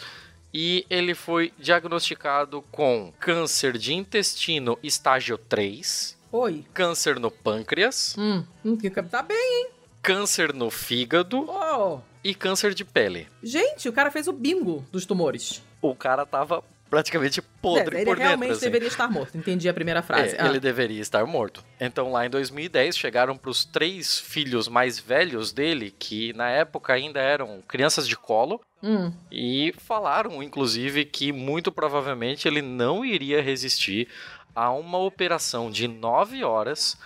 e ele foi diagnosticado com câncer de intestino estágio 3, Oi. câncer no pâncreas, Hum. Hum, Tá bem, hein? câncer no fígado Oh. e câncer de pele. Gente, o cara fez o bingo dos tumores. O cara tava praticamente podre É, ele por realmente dentro. assim. deveria estar morto. Entendi a primeira frase. É, Ah. Ele deveria estar morto. Então, lá em 2010, chegaram para os três filhos mais velhos dele, que na época ainda eram crianças de colo, Hum. e falaram, inclusive, que muito provavelmente ele não iria resistir a uma operação de nove horas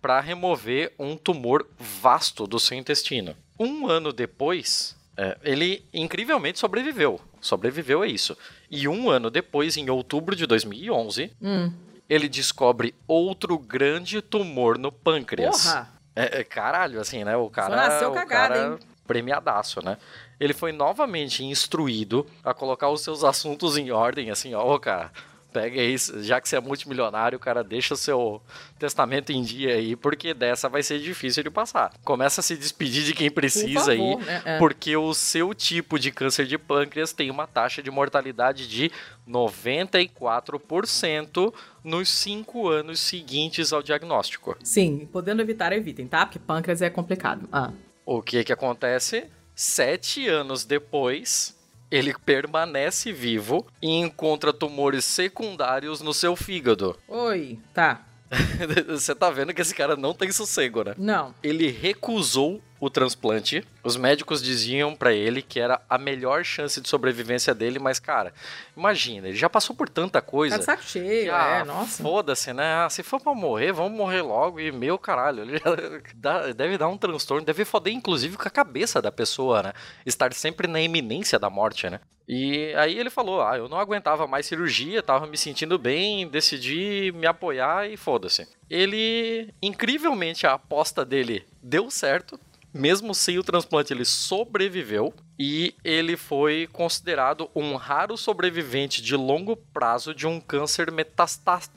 para remover um tumor vasto do seu intestino. Um ano depois, é, ele incrivelmente sobreviveu. Sobreviveu a isso. E um ano depois, em outubro de 2011, Hum. ele descobre outro grande tumor no pâncreas. Porra! É, é, caralho, assim, né? O cara. nasceu o cagado, cara hein? Premiadaço, né? Ele foi novamente instruído a colocar os seus assuntos em ordem, assim, ó, cara. Pega aí, já que você é multimilionário, cara, deixa o seu testamento em dia aí, porque dessa vai ser difícil de passar. Começa a se despedir de quem precisa aí, favor, né? É. porque o seu tipo de câncer de pâncreas tem uma taxa de mortalidade de 94% nos cinco anos seguintes ao diagnóstico. Sim, podendo evitar, evitem, tá? Porque pâncreas é complicado. Ah. O que que acontece? Sete anos depois, ele permanece vivo e encontra tumores secundários no seu fígado. Oi. Tá. Você tá vendo que esse cara não tem sossego, né? Não. Ele recusou o transplante. Os médicos diziam pra ele que era a melhor chance de sobrevivência dele, mas cara, imagina, ele já passou por tanta coisa. Tá de saco cheio, Ah, é, nossa. Foda-se, né? Ah, se for pra morrer, vamos morrer logo. E meu caralho, ele já dá- deve dar um transtorno, deve foder inclusive com a cabeça da pessoa, né? Estar sempre na iminência da morte, né? E aí ele falou: Ah, eu não aguentava mais cirurgia, tava me sentindo bem, decidi me apoiar e foda-se. Ele, incrivelmente, a aposta dele deu certo. Mesmo sem o transplante, ele sobreviveu e ele foi considerado um raro sobrevivente de longo prazo de um câncer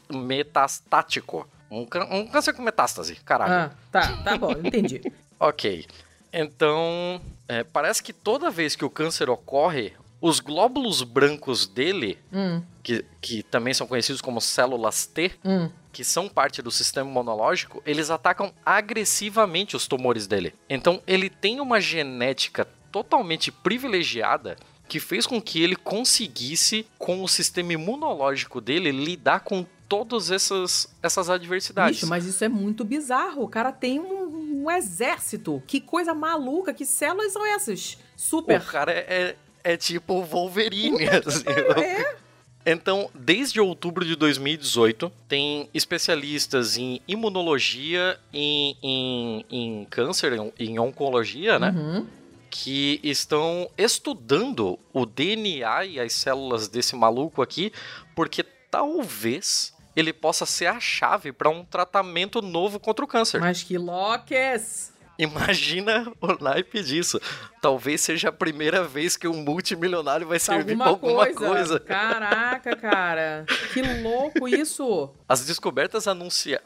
metastático. Um, um câncer com metástase, caralho. Ah, tá, tá bom, entendi. Ok. Então, é, parece que toda vez que o câncer ocorre, os glóbulos brancos dele, Hum, que, que também são conhecidos como células T, hum. Que são parte do sistema imunológico, eles atacam agressivamente os tumores dele. Então, ele tem uma genética totalmente privilegiada que fez com que ele conseguisse, com o sistema imunológico dele, lidar com todas essas, essas adversidades. Bicho, mas isso é muito bizarro. O cara tem um, um exército. Que coisa maluca. Que células são essas? Super. O cara é, é, é tipo Wolverine. assim. É. Então, desde outubro de 2018, tem especialistas em imunologia, em, em, em câncer, em, em oncologia, né? Uhum. Que estão estudando o DNA e as células desse maluco aqui, porque talvez ele possa ser a chave para um tratamento novo contra o câncer. Mas que loques. Imagina o naipe disso. Talvez seja a primeira vez que um multimilionário vai servir Alguma alguma coisa. coisa. Caraca, cara. Que louco isso. As descobertas anuncia-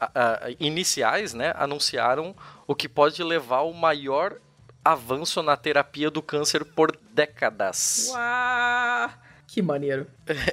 iniciais né, anunciaram o que pode levar o maior avanço na terapia do câncer por décadas. Uau. Que maneiro.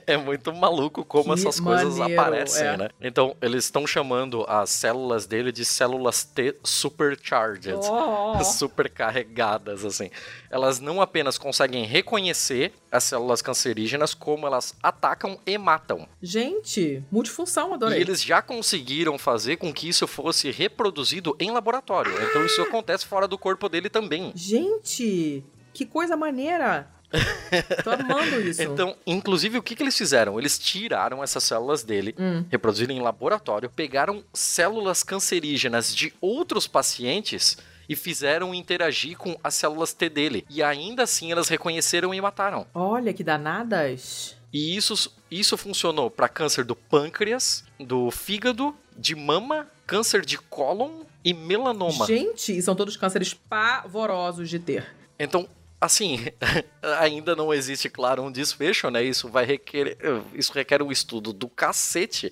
É muito maluco como Que essas coisas maneiro, aparecem, é. né? Então, eles estão chamando as células dele de células T supercharged. Oh. supercarregadas, assim. Elas não apenas conseguem reconhecer as células cancerígenas, como elas atacam e matam. Gente, multifunção, adorei. E eles já conseguiram fazer com que isso fosse reproduzido em laboratório. Então isso acontece fora do corpo dele também. Gente, que coisa maneira. Tô amando isso. Então, inclusive, o que, que eles fizeram? Eles tiraram essas células dele, Hum. reproduziram em laboratório, pegaram células cancerígenas de outros pacientes e fizeram interagir com as células T dele. E ainda assim elas reconheceram e mataram. Olha que danadas. E isso, isso funcionou para câncer do pâncreas, do fígado, de mama, câncer de cólon e melanoma. Gente, são todos cânceres pavorosos de ter. Então, assim, ainda não existe, claro, um desfecho, né? Isso vai requerer, isso requer um estudo do cacete,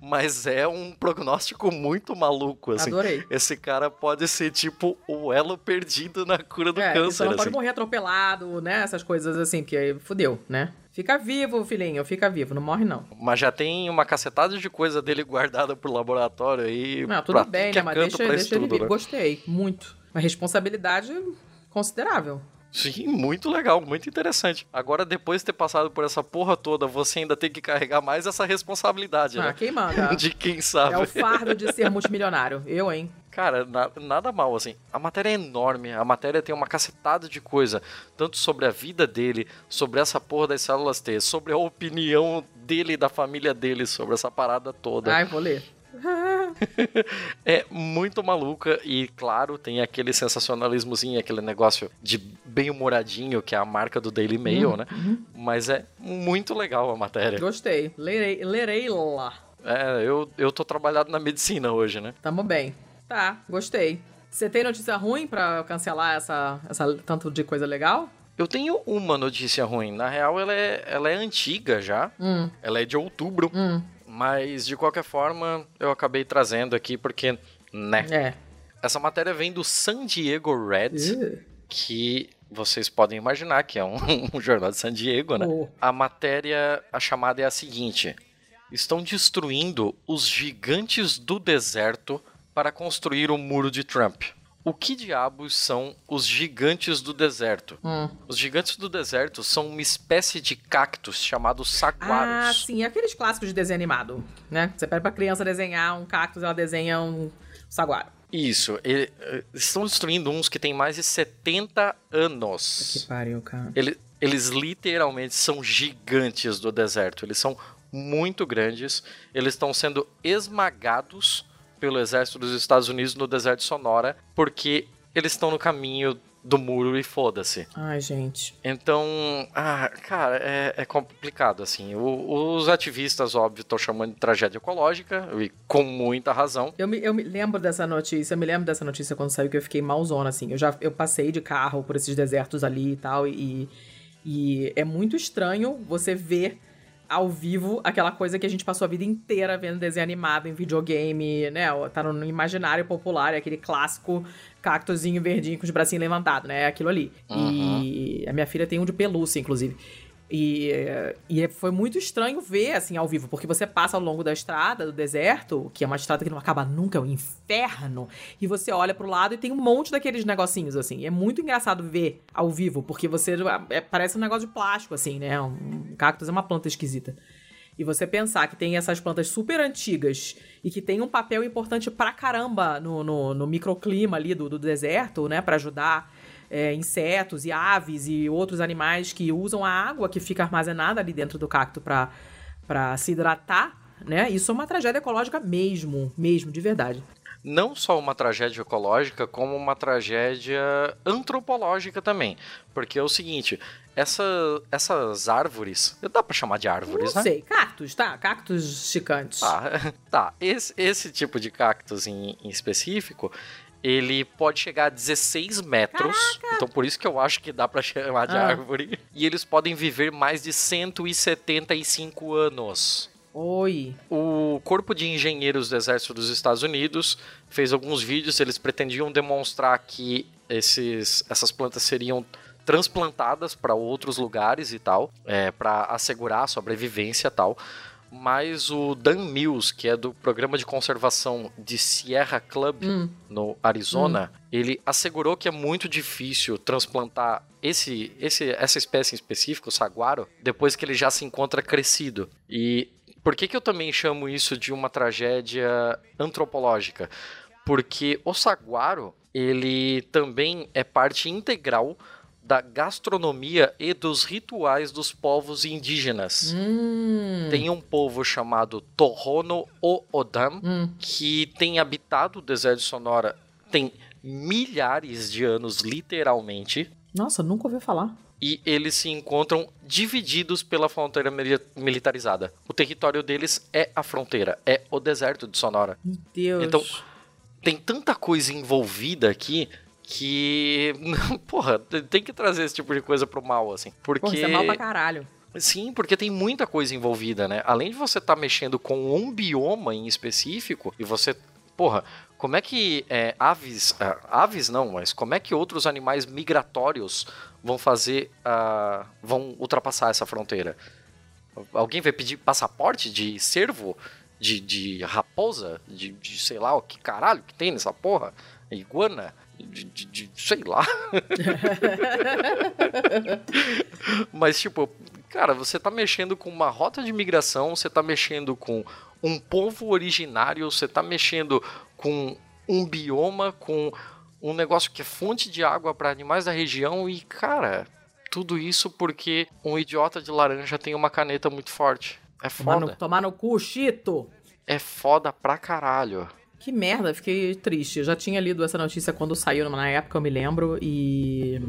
mas é um prognóstico muito maluco, assim. Adorei. Esse cara pode ser tipo o elo perdido na cura do é, câncer, não assim. pode morrer atropelado, né? Essas coisas assim, porque aí fudeu, né? Fica vivo, filhinho, fica vivo, não morre não. Mas já tem uma cacetada de coisa dele guardada pro laboratório aí. Não, tudo bem, né? Mas deixa, deixa ele estudo, vir. né? Gostei, muito. Uma responsabilidade considerável. Sim, muito legal, muito interessante. Agora, depois de ter passado por essa porra toda, você ainda tem que carregar mais essa responsabilidade, Ah, né? quem manda? De quem sabe. É o fardo de ser multimilionário. Eu, hein? Cara, na- nada mal, assim. A matéria é enorme, a matéria tem uma cacetada de coisa, tanto sobre a vida dele, sobre essa porra das células T, sobre a opinião dele e da família dele sobre essa parada toda. Ai, vou ler. É muito maluca e, claro, tem aquele sensacionalismozinho, aquele negócio de bem humoradinho, que é a marca do Daily Mail, né? Mas é muito legal a matéria. Gostei. Lerei, lerei lá. É, eu, eu tô trabalhado na medicina hoje, né? Tamo bem. Tá, gostei. Você tem notícia ruim pra cancelar essa, essa tanto de coisa legal? Eu tenho uma notícia ruim. Na real, ela é, ela é antiga já. Hum, Ela é de outubro. hum. Mas, de qualquer forma, eu acabei trazendo aqui porque, né? É. Essa matéria vem do San Diego Reds, Ih, que vocês podem imaginar que é um, um jornal de San Diego, né? oh. A matéria, a chamada é a seguinte: estão destruindo os gigantes do deserto para construir o muro de Trump. O que diabos são os gigantes do deserto? Hum. Os gigantes do deserto são uma espécie de cactos chamados Ah, saguaros. sim, aqueles clássicos de desenho animado, né? Você pede pra criança desenhar um cactus, ela desenha um saguaro. Isso, ele- eh, estão destruindo uns que têm mais de 70 anos. pariu, cara. Ele- eles literalmente são gigantes do deserto. Eles são muito grandes. Eles estão sendo esmagados pelo exército dos Estados Unidos no deserto de Sonora porque eles estão no caminho do muro e foda-se. Ai, gente. Então, ah, cara, é, é complicado, assim. O- os ativistas, óbvio, estão chamando de tragédia ecológica, e com muita razão. Eu me, eu me lembro dessa notícia, eu me lembro dessa notícia quando saiu que eu fiquei malzona, assim. Eu já eu passei de carro por esses desertos ali e tal, e, e é muito estranho você ver ao vivo aquela coisa que a gente passou a vida inteira vendo desenho animado em videogame, né? Tá no imaginário popular, é aquele clássico cactozinho verdinho com os bracinhos levantados, né? É aquilo ali. E a minha filha tem um de pelúcia, inclusive. E, e foi muito estranho ver, assim, ao vivo, porque você passa ao longo da estrada, do deserto, que é uma estrada que não acaba nunca, é um inferno, e você olha pro lado e tem um monte daqueles negocinhos, assim. E é muito engraçado ver ao vivo, porque você. é- parece um negócio de plástico, assim, né? Um cactus é uma planta esquisita. E você pensar que tem essas plantas super antigas e que tem um papel importante pra caramba no, no, no microclima ali do, do deserto, né? Pra ajudar é, insetos e aves e outros animais que usam a água que fica armazenada ali dentro do cacto pra se hidratar, né? Isso é uma tragédia ecológica mesmo, mesmo, de verdade. não só uma tragédia ecológica, como uma tragédia antropológica também. Porque é o seguinte, essa, essas árvores, dá pra chamar de árvores, Não né? sei, cactos, tá? Cactos chicantes. Tá, tá. Esse, esse tipo de cactus em, em específico, ele pode chegar a 16 metros. Então por isso que eu acho que dá pra chamar de Ah. árvore. E eles podem viver mais de 175 anos. Oi. O Corpo de Engenheiros do Exército dos Estados Unidos fez alguns vídeos, eles pretendiam demonstrar que esses, essas plantas seriam transplantadas para outros lugares e tal, é, para assegurar a sobrevivência e tal. Mas o Dan Mills, que é do programa de conservação de Sierra Club Hum. no Arizona, ele assegurou que é muito difícil transplantar esse, esse, essa espécie em específico, o saguaro, depois que ele já se encontra crescido. E por que, que eu também chamo isso de uma tragédia antropológica? Porque o saguaro, ele também é parte integral da gastronomia e dos rituais dos povos indígenas. Hum. Tem um povo chamado Tohono O'odham, Hum. que tem habitado o deserto de Sonora tem milhares de anos, literalmente. Nossa, nunca ouvi falar. e eles se encontram divididos pela fronteira militarizada. O território deles é a fronteira, é o deserto de Sonora. Meu Deus. Então, tem tanta coisa envolvida aqui que. Porra, tem que trazer esse tipo de coisa pro mal, assim. Porque. Porra, isso é mal pra caralho. Sim, porque tem muita coisa envolvida, né? Além de você estar tá mexendo com um bioma em específico, e você. Porra, como é que é, aves. Uh, aves não, mas como é que outros animais migratórios vão fazer. Uh, vão ultrapassar essa fronteira? Alguém vai pedir passaporte de cervo? De, de raposa? De, de sei lá o que caralho que tem nessa porra? Iguana? De, de, de, sei lá. Mas, tipo, cara, você tá mexendo com uma rota de migração, você tá mexendo com um povo originário, você tá mexendo com um bioma, com um negócio que é fonte de água para animais da região e, cara, tudo isso porque um idiota de laranja tem uma caneta muito forte. É foda. Tomar no, tomar no cu, Chito! É foda pra caralho. Que merda, fiquei triste. Eu já tinha lido essa notícia quando saiu, na época eu me lembro, e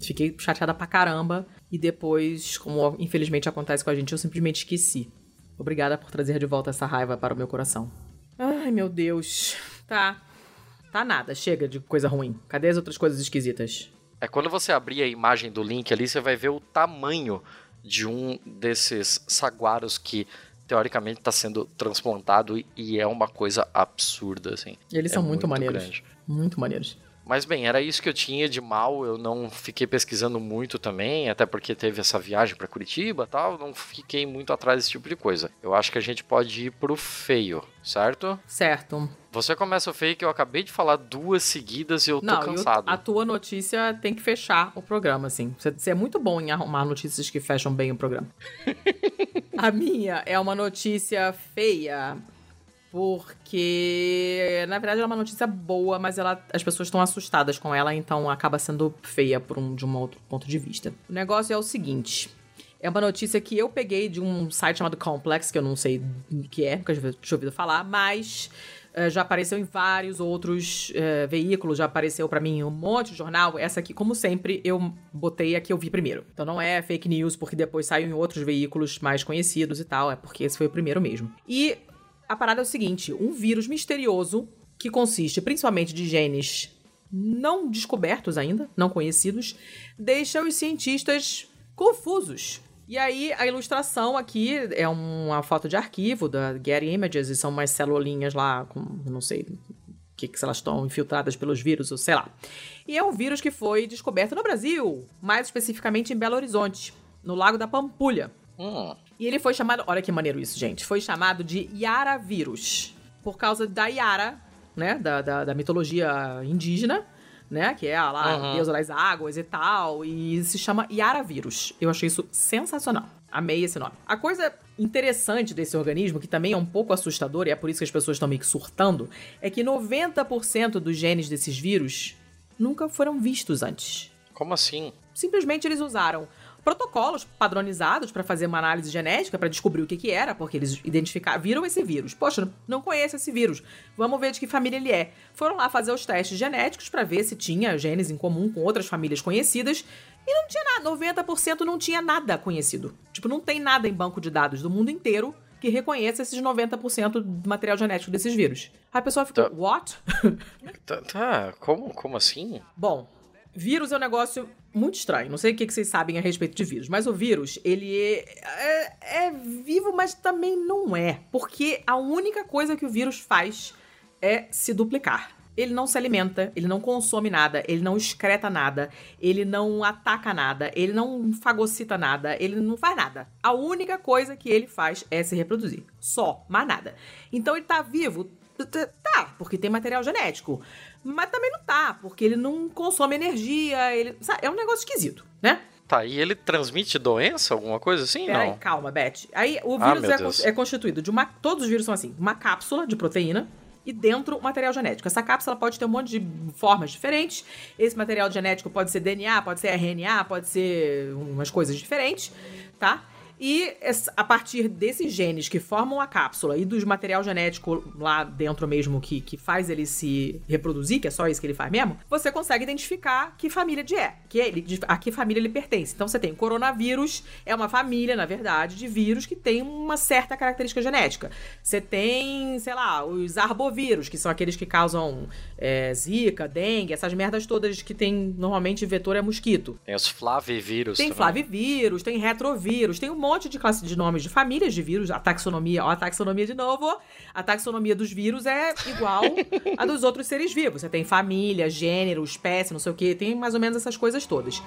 fiquei chateada pra caramba. E depois, como infelizmente acontece com a gente, eu simplesmente esqueci. Obrigada por trazer de volta essa raiva para o meu coração. Ai, meu Deus. Tá. Tá nada, chega de coisa ruim. Cadê as outras coisas esquisitas? É quando você abrir a imagem do link ali, você vai ver o tamanho de um desses saguaros que teoricamente está sendo transplantado e é uma coisa absurda, assim. E eles é são muito, muito maneiros. Grande. Muito maneiros. Mas bem, era isso que eu tinha de mal. Eu não fiquei pesquisando muito também, até porque teve essa viagem para Curitiba tal. Não fiquei muito atrás desse tipo de coisa. Eu acho que a gente pode ir pro feio, certo? Certo. Você começa o feio que eu acabei de falar duas seguidas e eu tô não, cansado. Eu, a tua notícia tem que fechar o programa, assim. Você, você é muito bom em arrumar notícias que fecham bem o programa. a minha é uma notícia feia porque, na verdade, ela é uma notícia boa, mas ela, as pessoas estão assustadas com ela, então acaba sendo feia por um, de um outro ponto de vista. O negócio é o seguinte. É uma notícia que eu peguei de um site chamado Complex, que eu não sei o que é, nunca tinha ouvido falar, mas uh, já apareceu em vários outros uh, veículos, já apareceu para mim um monte de jornal. Essa aqui, como sempre, eu botei a que eu vi primeiro. Então não é fake news porque depois saiu em outros veículos mais conhecidos e tal, é porque esse foi o primeiro mesmo. E a parada é o seguinte: um vírus misterioso que consiste principalmente de genes não descobertos ainda, não conhecidos, deixa os cientistas confusos. E aí, a ilustração aqui é uma foto de arquivo da Getty Images, e são umas celulinhas lá, com, não sei o que, que elas estão infiltradas pelos vírus, ou sei lá. E é um vírus que foi descoberto no Brasil, mais especificamente em Belo Horizonte, no Lago da Pampulha. Hum. E ele foi chamado, olha que maneiro isso, gente, foi chamado de Yara vírus, por causa da Yara, né, da, da, da mitologia indígena, né, que é a lá, uhum. deusa das águas e tal, e se chama Yara vírus. Eu achei isso sensacional. Amei esse nome. A coisa interessante desse organismo, que também é um pouco assustador, e é por isso que as pessoas estão meio que surtando, é que 90% dos genes desses vírus nunca foram vistos antes. Como assim? Simplesmente eles usaram protocolos padronizados para fazer uma análise genética para descobrir o que, que era, porque eles identificaram, viram esse vírus. Poxa, não conheço esse vírus. Vamos ver de que família ele é. Foram lá fazer os testes genéticos para ver se tinha genes em comum com outras famílias conhecidas e não tinha nada. 90% não tinha nada conhecido. Tipo, não tem nada em banco de dados do mundo inteiro que reconheça esses 90% do material genético desses vírus. A pessoa ficou, tá. what? tá, tá, como, como assim? Bom, vírus é um negócio muito estranho. Não sei o que vocês sabem a respeito de vírus, mas o vírus, ele é, é, é, vivo, mas também não é. Porque a única coisa que o vírus faz é se duplicar. Ele não se alimenta, ele não consome nada, ele não excreta nada, ele não ataca nada, ele não fagocita nada, ele não faz nada. A única coisa que ele faz é se reproduzir. Só, mais nada. Então ele tá vivo? Tá, porque tem material genético. Mas também não tá, porque ele não consome energia, ele. Sabe, é um negócio esquisito, né? Tá, e ele transmite doença, alguma coisa assim? Pera não. Aí, calma, Beth. Aí o ah, vírus ah, é, é, constituído de uma. Todos os vírus são assim: uma cápsula de proteína e dentro material genético. Essa cápsula pode ter um monte de formas diferentes. Esse material genético pode ser DNA, pode ser RNA, pode ser umas coisas diferentes, tá? E a partir desses genes que formam a cápsula e dos material genético lá dentro mesmo que, que faz ele se reproduzir, que é só isso que ele faz mesmo, você consegue identificar que família de é, que ele, a que família ele pertence. Então você tem coronavírus, é uma família, na verdade, de vírus que tem uma certa característica genética. Você tem, sei lá, os arbovírus, que são aqueles que causam é, zika, dengue, essas merdas todas que tem normalmente vetor é mosquito. Tem os flavivírus. Tem também. flavivírus, tem retrovírus, tem um monte de classe de nomes de famílias de vírus. A taxonomia, ó, a taxonomia de novo. A taxonomia dos vírus é igual a dos outros seres vivos. Você tem família, gênero, espécie, não sei o que, tem mais ou menos essas coisas todas.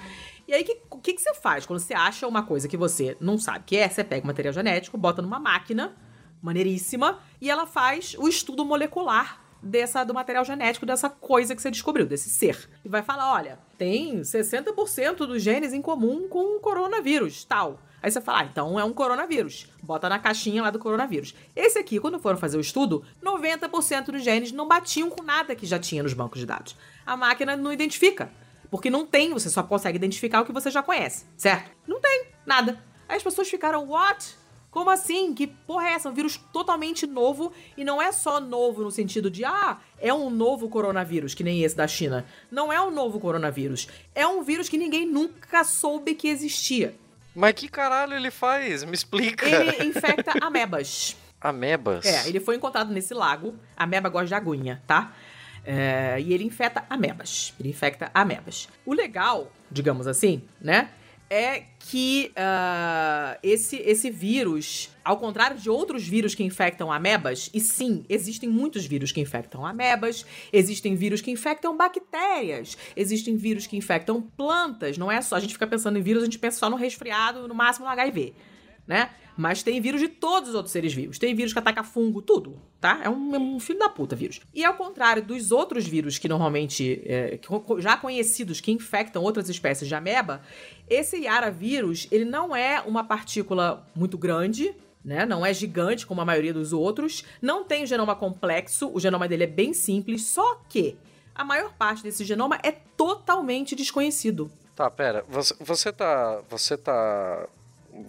E aí, o que, que, você faz quando você acha uma coisa que você não sabe que é? Você pega o material genético, bota numa máquina maneiríssima e ela faz o estudo molecular dessa do material genético dessa coisa que você descobriu, desse ser. E vai falar, olha, tem 60% dos genes em comum com o coronavírus, tal. Aí você fala, ah, então é um coronavírus. Bota na caixinha lá do coronavírus. Esse aqui, quando foram fazer o estudo, 90% dos genes não batiam com nada que já tinha nos bancos de dados. A máquina não identifica. Porque não tem, você só consegue identificar o que você já conhece, certo? Não tem, nada. Aí as pessoas ficaram, what? Como assim? Que porra é essa? Um vírus totalmente novo e não é só novo no sentido de, ah, é um novo coronavírus, que nem esse da China. Não é um novo coronavírus. É um vírus que ninguém nunca soube que existia. Mas que caralho ele faz? Me explica. Ele infecta amebas. Amebas? É, ele foi encontrado nesse lago. A ameba gosta de aguinha, tá? É, e ele infecta amebas. Ele infecta amebas. O legal, digamos assim, né? É que uh, esse, esse vírus, ao contrário de outros vírus que infectam amebas, e sim, existem muitos vírus que infectam amebas, existem vírus que infectam bactérias, existem vírus que infectam plantas, não é só, a gente fica pensando em vírus, a gente pensa só no resfriado, no máximo no HIV, né? Mas tem vírus de todos os outros seres vivos. Tem vírus que ataca fungo, tudo, tá? É um, é um filho da puta vírus. E ao contrário dos outros vírus que normalmente, é, já conhecidos, que infectam outras espécies de ameba, esse Yara vírus, ele não é uma partícula muito grande, né? Não é gigante como a maioria dos outros. Não tem o genoma complexo, o genoma dele é bem simples, só que a maior parte desse genoma é totalmente desconhecido. Tá, pera, você, você tá. Você tá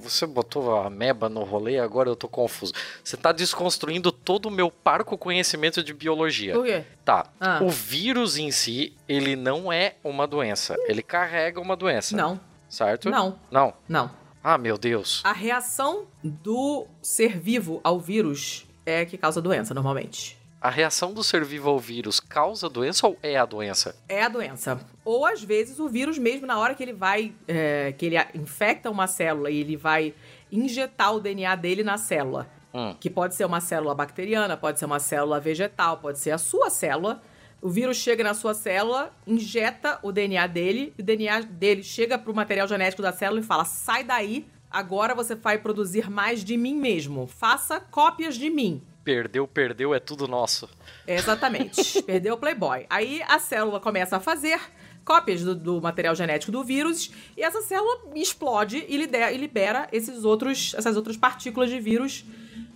você botou a meba no rolê, agora eu tô confuso. Você tá desconstruindo todo o meu parco conhecimento de biologia. Por quê? Tá. Ah. O vírus em si, ele não é uma doença. Ele carrega uma doença. Não. Certo? Não. Não. Não. Ah, meu Deus. A reação do ser vivo ao vírus é que causa doença, normalmente. A reação do ser vivo ao vírus causa doença ou é a doença? É a doença. Ou às vezes o vírus mesmo na hora que ele vai, é, que ele infecta uma célula e ele vai injetar o DNA dele na célula, hum. que pode ser uma célula bacteriana, pode ser uma célula vegetal, pode ser a sua célula. O vírus chega na sua célula, injeta o DNA dele, e o DNA dele chega para o material genético da célula e fala: sai daí, agora você vai produzir mais de mim mesmo. Faça cópias de mim. Perdeu, perdeu, é tudo nosso. Exatamente. perdeu o Playboy. Aí a célula começa a fazer cópias do, do, material genético do vírus e essa célula explode e libera, e libera esses outros, essas outras partículas de vírus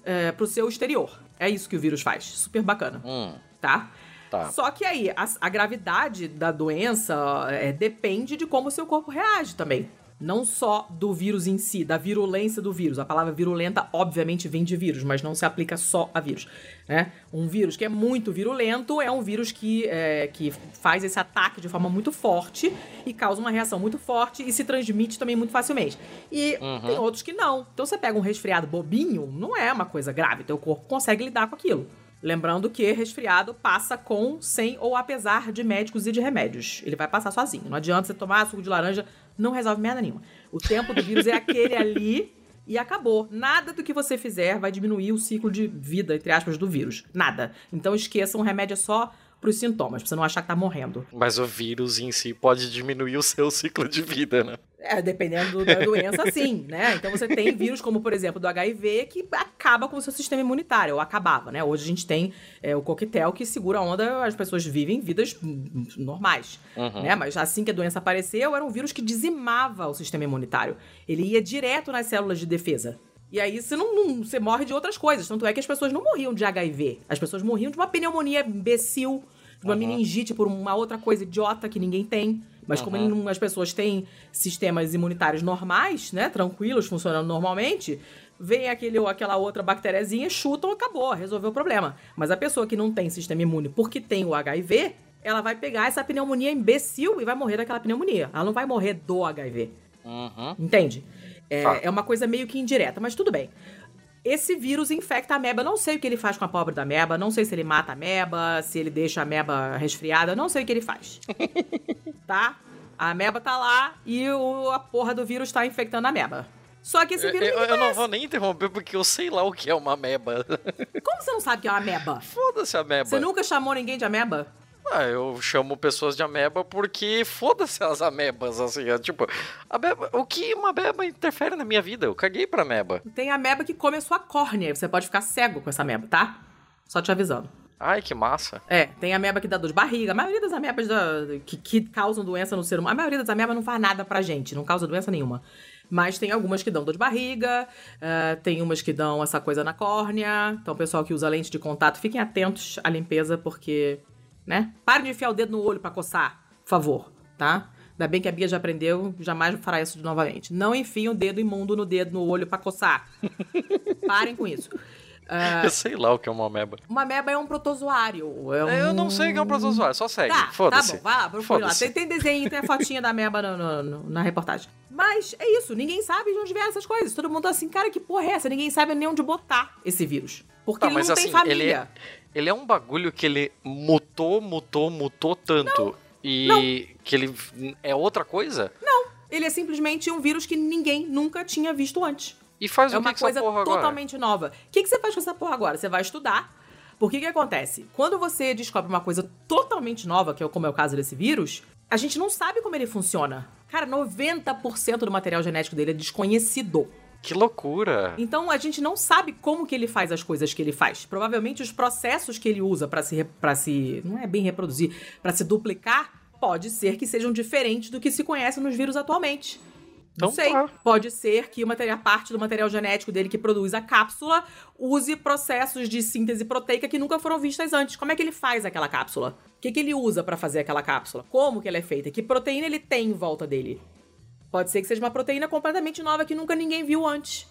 é, pro seu exterior. É isso que o vírus faz. Super bacana. Hum. Tá? Tá. Só que aí, a, a gravidade da doença é, depende de como o seu corpo reage também não só do vírus em si, da virulência do vírus. A palavra virulenta, obviamente, vem de vírus, mas não se aplica só a vírus. Né? Um vírus que é muito virulento é um vírus que, é, que faz esse ataque de forma muito forte e causa uma reação muito forte e se transmite também muito facilmente. E uhum. tem outros que não. Então você pega um resfriado bobinho, não é uma coisa grave, teu corpo consegue lidar com aquilo. Lembrando que resfriado passa com, sem ou apesar de médicos e de remédios. Ele vai passar sozinho. Não adianta você tomar suco de laranja, não resolve merda nenhuma. O tempo do vírus é aquele ali e acabou. Nada do que você fizer vai diminuir o ciclo de vida, entre aspas, do vírus. Nada. Então esqueça, um remédio é só para os sintomas, pra você não achar que tá morrendo. Mas o vírus em si pode diminuir o seu ciclo de vida, né? É, dependendo da doença, sim, né? Então você tem vírus como, por exemplo, do HIV, que acaba com o seu sistema imunitário, ou acabava, né? Hoje a gente tem é, o coquetel que segura a onda, as pessoas vivem vidas normais, uhum. né? Mas assim que a doença apareceu, era um vírus que dizimava o sistema imunitário. Ele ia direto nas células de defesa. E aí você não, não, você morre de outras coisas. Tanto é que as pessoas não morriam de HIV. As pessoas morriam de uma pneumonia imbecil, de uma uhum. meningite por uma outra coisa idiota que ninguém tem. Mas como ele não- as pessoas têm sistemas imunitários normais, né? Tranquilos, funcionando normalmente, vem aquele, ou aquela outra bactériazinha, chutam, acabou, resolveu o problema. Mas a pessoa que não tem sistema imune porque tem o HIV, ela vai pegar essa pneumonia imbecil e vai morrer daquela pneumonia. Ela não vai morrer do HIV. Uhum. Entende? É, Tá. é uma coisa meio que indireta, mas tudo bem. Esse vírus infecta a ameba. Não sei o que ele faz com a pobre da ameba. Não sei se ele mata a ameba, se ele deixa a ameba resfriada. Não sei o que ele faz. tá? A ameba tá lá e o, a porra do vírus tá infectando a ameba. Só que esse Eu, vírus. eu- ninguém eu não vou nem interromper porque eu sei lá o que é uma ameba. Como você não sabe que é uma ameba? Foda-se a ameba. Você nunca chamou ninguém de ameba? Ah, eu chamo pessoas de ameba porque foda-se as amebas, assim. É, tipo, ameba, o que uma ameba interfere na minha vida? Eu caguei pra ameba. Tem ameba que come a sua córnea. Você pode ficar cego com essa ameba, tá? Só te avisando. Ai, que massa. É, tem ameba que dá dor de barriga. A maioria das amebas da- que, que causam doença no ser humano, a maioria das amebas não faz nada pra gente, não causa doença nenhuma. Mas tem algumas que dão dor de barriga, ah, tem umas que dão essa coisa na córnea. Então, pessoal que usa lente de contato, fiquem atentos à limpeza, porque, né? Parem de enfiar o dedo no olho pra coçar, por favor, tá? Ainda bem que a Bia já aprendeu, jamais fará isso novamente. Não enfiem o dedo imundo no dedo, no olho pra coçar. Parem com isso. Ah, Eu sei lá o que é uma ameba. uma ameba é um protozoário. É um... Eu não sei o que é um protozoário, só segue. Tá, tá Foda-se. bom, vai lá, procura lá. Tem, tem desenho, tem a fotinha da ameba no- no- no- na reportagem. Mas é isso, ninguém sabe de onde vieram essas coisas. Todo mundo tá assim, cara, que porra é essa? Ninguém sabe nem onde botar esse vírus. Porque Tá, ele não assim, tem família. ele é, ele é um bagulho que ele mutou, mutou, mutou tanto. e que ele é outra coisa? Ele é simplesmente um vírus que ninguém nunca tinha visto antes. E faz É o que uma que coisa porra agora? totalmente nova. O que, que você faz com essa porra agora? Você vai estudar. Porque o que acontece? Quando você descobre uma coisa totalmente nova, que é como é o caso desse vírus, a gente não sabe como ele funciona. Cara, 90% do material genético dele é desconhecido. Que loucura. Então a gente não sabe como que ele faz as coisas que ele faz. Provavelmente os processos que ele usa pra se para se, não é bem reproduzir, pra se duplicar, pode ser que sejam diferentes do que se conhece nos vírus atualmente. Não Então sei. tá. Pode ser que material, parte do material genético dele que produz a cápsula use processos de síntese proteica que nunca foram vistas antes. Como é que ele faz aquela cápsula? O que, que ele usa pra fazer aquela cápsula? Como que ela é feita? Que proteína ele tem em volta dele? Pode ser que seja uma proteína completamente nova que nunca ninguém viu antes.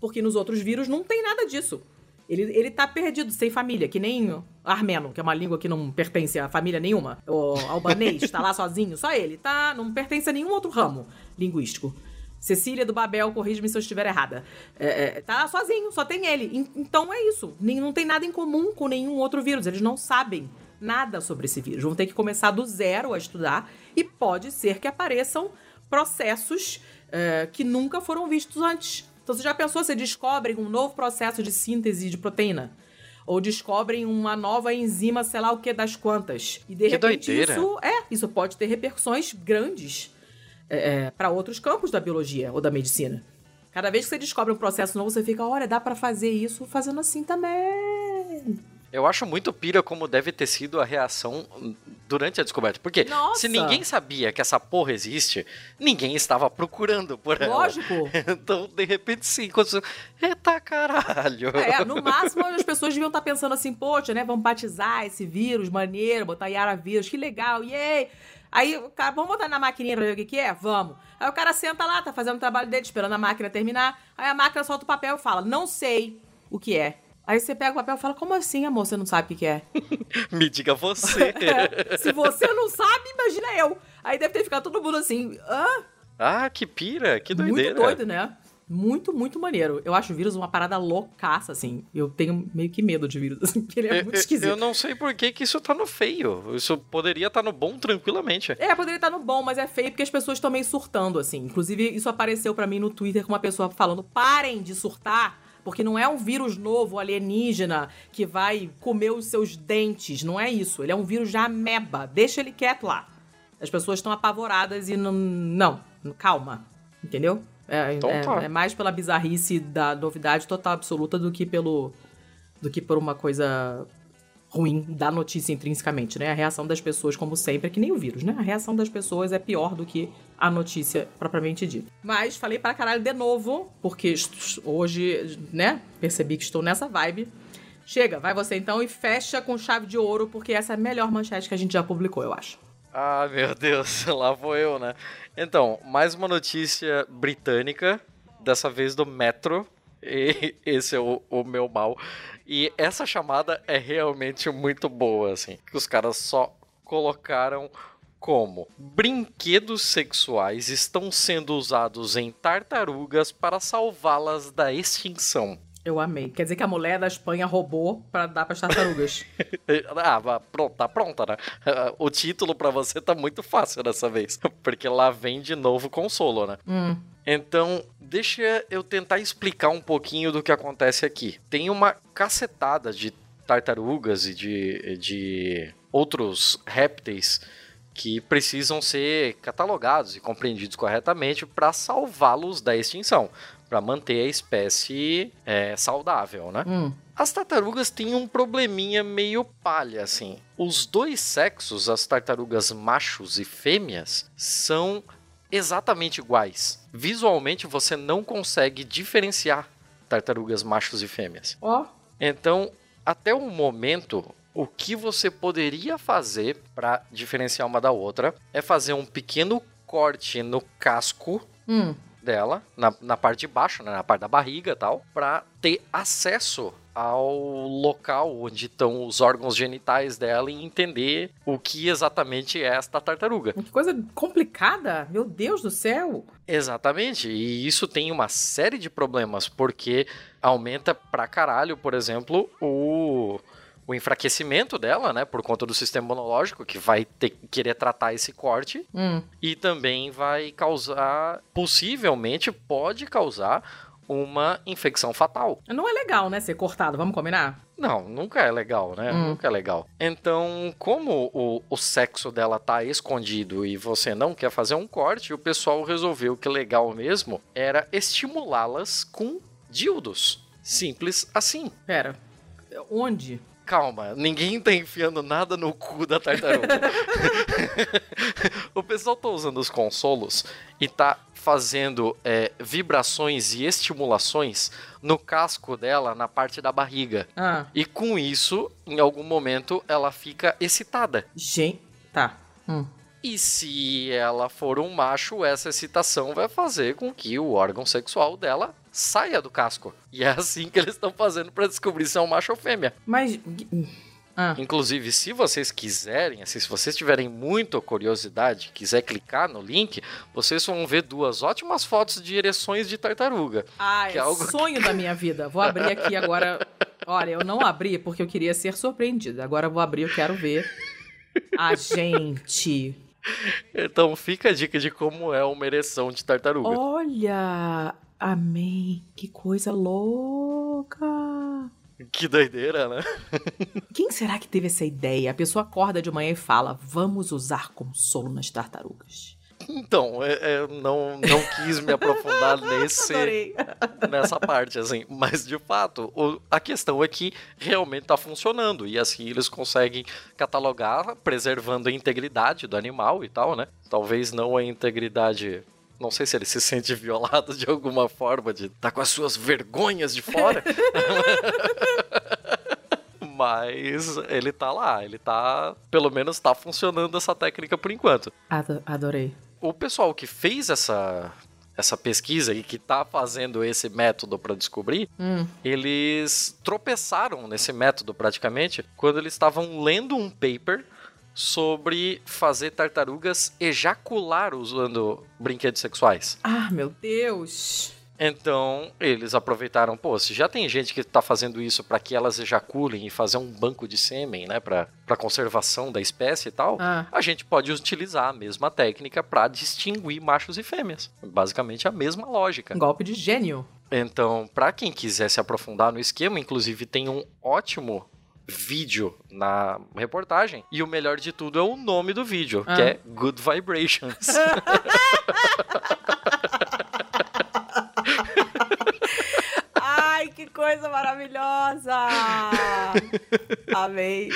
Porque nos outros vírus não tem nada disso. Ele, ele tá perdido, sem família, que nem armeno, que é uma língua que não pertence a família nenhuma. O albanês tá lá sozinho, só ele. Tá, não pertence a nenhum outro ramo linguístico. Cecília do Babel, corrige-me se eu estiver errada. É, é, tá sozinho, só tem ele. En- Então é isso. Nem- Não tem nada em comum com nenhum outro vírus. Eles não sabem nada sobre esse vírus. Vão ter que começar do zero a estudar. E pode ser que apareçam processos é, que nunca foram vistos antes. Então você já pensou, você descobrem um novo processo de síntese de proteína? Ou descobrem uma nova enzima, sei lá o que das quantas. E de Que repente doideira. isso é, isso pode ter repercussões grandes para outros campos da biologia ou da medicina. Cada vez que você descobre um processo novo, você fica, olha, dá para fazer isso fazendo assim também. Eu acho muito pira como deve ter sido a reação durante a descoberta. Porque Nossa! se ninguém sabia que essa porra existe, ninguém estava procurando por ela. Lógico. Então, de repente, sim, quando. Eita caralho! É, no máximo as pessoas deviam estar pensando assim, poxa, né, vamos batizar esse vírus, maneiro, botar Yara vírus, que legal, yay! Aí o cara, vamos botar na maquininha pra ver o que, que é? Vamos. Aí o cara senta lá, tá fazendo o trabalho dele, esperando a máquina terminar. Aí a máquina solta o papel e fala, não sei o que é. Aí você pega o papel e fala, como assim, amor, você não sabe o que, é? Me diga você. É, Se você não sabe, imagina eu. Aí deve ter ficado todo mundo assim, hã? ah, que pira, que doideira. Muito doido, né? Muito, muito maneiro. Eu acho o vírus uma parada loucaça, assim. Eu tenho meio que medo de vírus, assim, porque ele é Eu- muito esquisito. Eu não sei por que, que isso tá no feio. Isso poderia estar no bom tranquilamente. É, poderia estar no bom, mas é feio porque as pessoas estão meio surtando, assim. Inclusive, isso apareceu pra mim no Twitter com uma pessoa falando: parem de surtar, porque não é um vírus novo alienígena que vai comer os seus dentes. Não é isso. Ele é um vírus de ameba. Deixa ele quieto lá. As pessoas estão apavoradas e não. Não, calma. Entendeu? É, Então é- tá. é mais pela bizarrice da novidade total absoluta do que pelo. do que por uma coisa ruim da notícia intrinsecamente, né? A reação das pessoas, como sempre, é que nem o vírus, né? A reação das pessoas é pior do que a notícia propriamente dita. Mas falei pra caralho de novo, porque hoje, né? Percebi que estou nessa vibe. Chega, vai você então e fecha com chave de ouro, porque essa é a melhor manchete que a gente já publicou, eu acho. Ah, meu Deus, lá vou eu, né? Então, mais uma notícia britânica, dessa vez do Metro. E esse é o, o meu mal. E essa chamada é realmente muito boa, assim. Que os caras só colocaram como brinquedos sexuais estão sendo usados em tartarugas para salvá-las da extinção. Eu amei. Quer dizer que a mulher da Espanha roubou para dar para as tartarugas. ah, pronto, tá pronta, né? O título para você tá muito fácil dessa vez, porque lá vem de novo consolo, né? Hum. Então, deixa eu tentar explicar um pouquinho do que acontece aqui. Tem uma cacetada de tartarugas e de, de outros répteis que precisam ser catalogados e compreendidos corretamente para salvá-los da extinção para manter a espécie é, saudável, né? Hum. As tartarugas têm um probleminha meio palha, assim. Os dois sexos, as tartarugas machos e fêmeas, são exatamente iguais. Visualmente você não consegue diferenciar tartarugas machos e fêmeas. Ó. Oh. Então, até o momento, o que você poderia fazer para diferenciar uma da outra é fazer um pequeno corte no casco hum dela, na, na parte de baixo, né, na parte da barriga e tal, para ter acesso ao local onde estão os órgãos genitais dela e entender o que exatamente é esta tartaruga. Que coisa complicada! Meu Deus do céu! Exatamente, e isso tem uma série de problemas, porque aumenta pra caralho, por exemplo, o o enfraquecimento dela, né, por conta do sistema imunológico, que vai ter, querer tratar esse corte, hum. e também vai causar, possivelmente pode causar uma infecção fatal. Não é legal, né, ser cortado, vamos combinar? Não, nunca é legal, né? Hum. Nunca é legal. Então, como o, o sexo dela tá escondido e você não quer fazer um corte, o pessoal resolveu que legal mesmo era estimulá-las com dildos. Simples assim. Pera, onde? Calma, ninguém tá enfiando nada no cu da tartaruga. o pessoal tá usando os consolos e tá fazendo é, vibrações e estimulações no casco dela, na parte da barriga. Ah. E com isso, em algum momento, ela fica excitada. Gente, tá. Hum. E se ela for um macho, essa excitação vai fazer com que o órgão sexual dela saia do casco. E é assim que eles estão fazendo para descobrir se é um macho ou fêmea. Mas. Ah. Inclusive, se vocês quiserem, assim, se vocês tiverem muita curiosidade, quiser clicar no link, vocês vão ver duas ótimas fotos de ereções de tartaruga. Ah, é, é algo sonho que... da minha vida. Vou abrir aqui agora. Olha, eu não abri porque eu queria ser surpreendida. Agora eu vou abrir, eu quero ver. A gente. Então fica a dica de como é uma ereção de tartaruga. Olha, Amém. Que coisa louca. Que doideira, né? Quem será que teve essa ideia? A pessoa acorda de manhã e fala: vamos usar consolo nas tartarugas. Então, é, é, não, não quis me aprofundar nesse, nessa parte, assim. Mas, de fato, a questão é que realmente está funcionando. E assim eles conseguem catalogar, preservando a integridade do animal e tal, né? Talvez não a integridade não sei se ele se sente violado de alguma forma, de estar tá com as suas vergonhas de fora. Mas ele tá lá, ele tá. Pelo menos tá funcionando essa técnica por enquanto. Adorei. O pessoal que fez essa, essa pesquisa e que tá fazendo esse método para descobrir, hum. eles tropeçaram nesse método praticamente quando eles estavam lendo um paper sobre fazer tartarugas ejacular usando brinquedos sexuais. Ah, meu Deus! Então, eles aproveitaram, pô, se já tem gente que está fazendo isso para que elas ejaculem e fazer um banco de sêmen, né, para conservação da espécie e tal, ah. a gente pode utilizar a mesma técnica para distinguir machos e fêmeas. Basicamente a mesma lógica. golpe de gênio. Então, para quem quiser se aprofundar no esquema, inclusive tem um ótimo vídeo na reportagem. E o melhor de tudo é o nome do vídeo, ah. que é Good Vibrations. Ai, que coisa maravilhosa! Amei.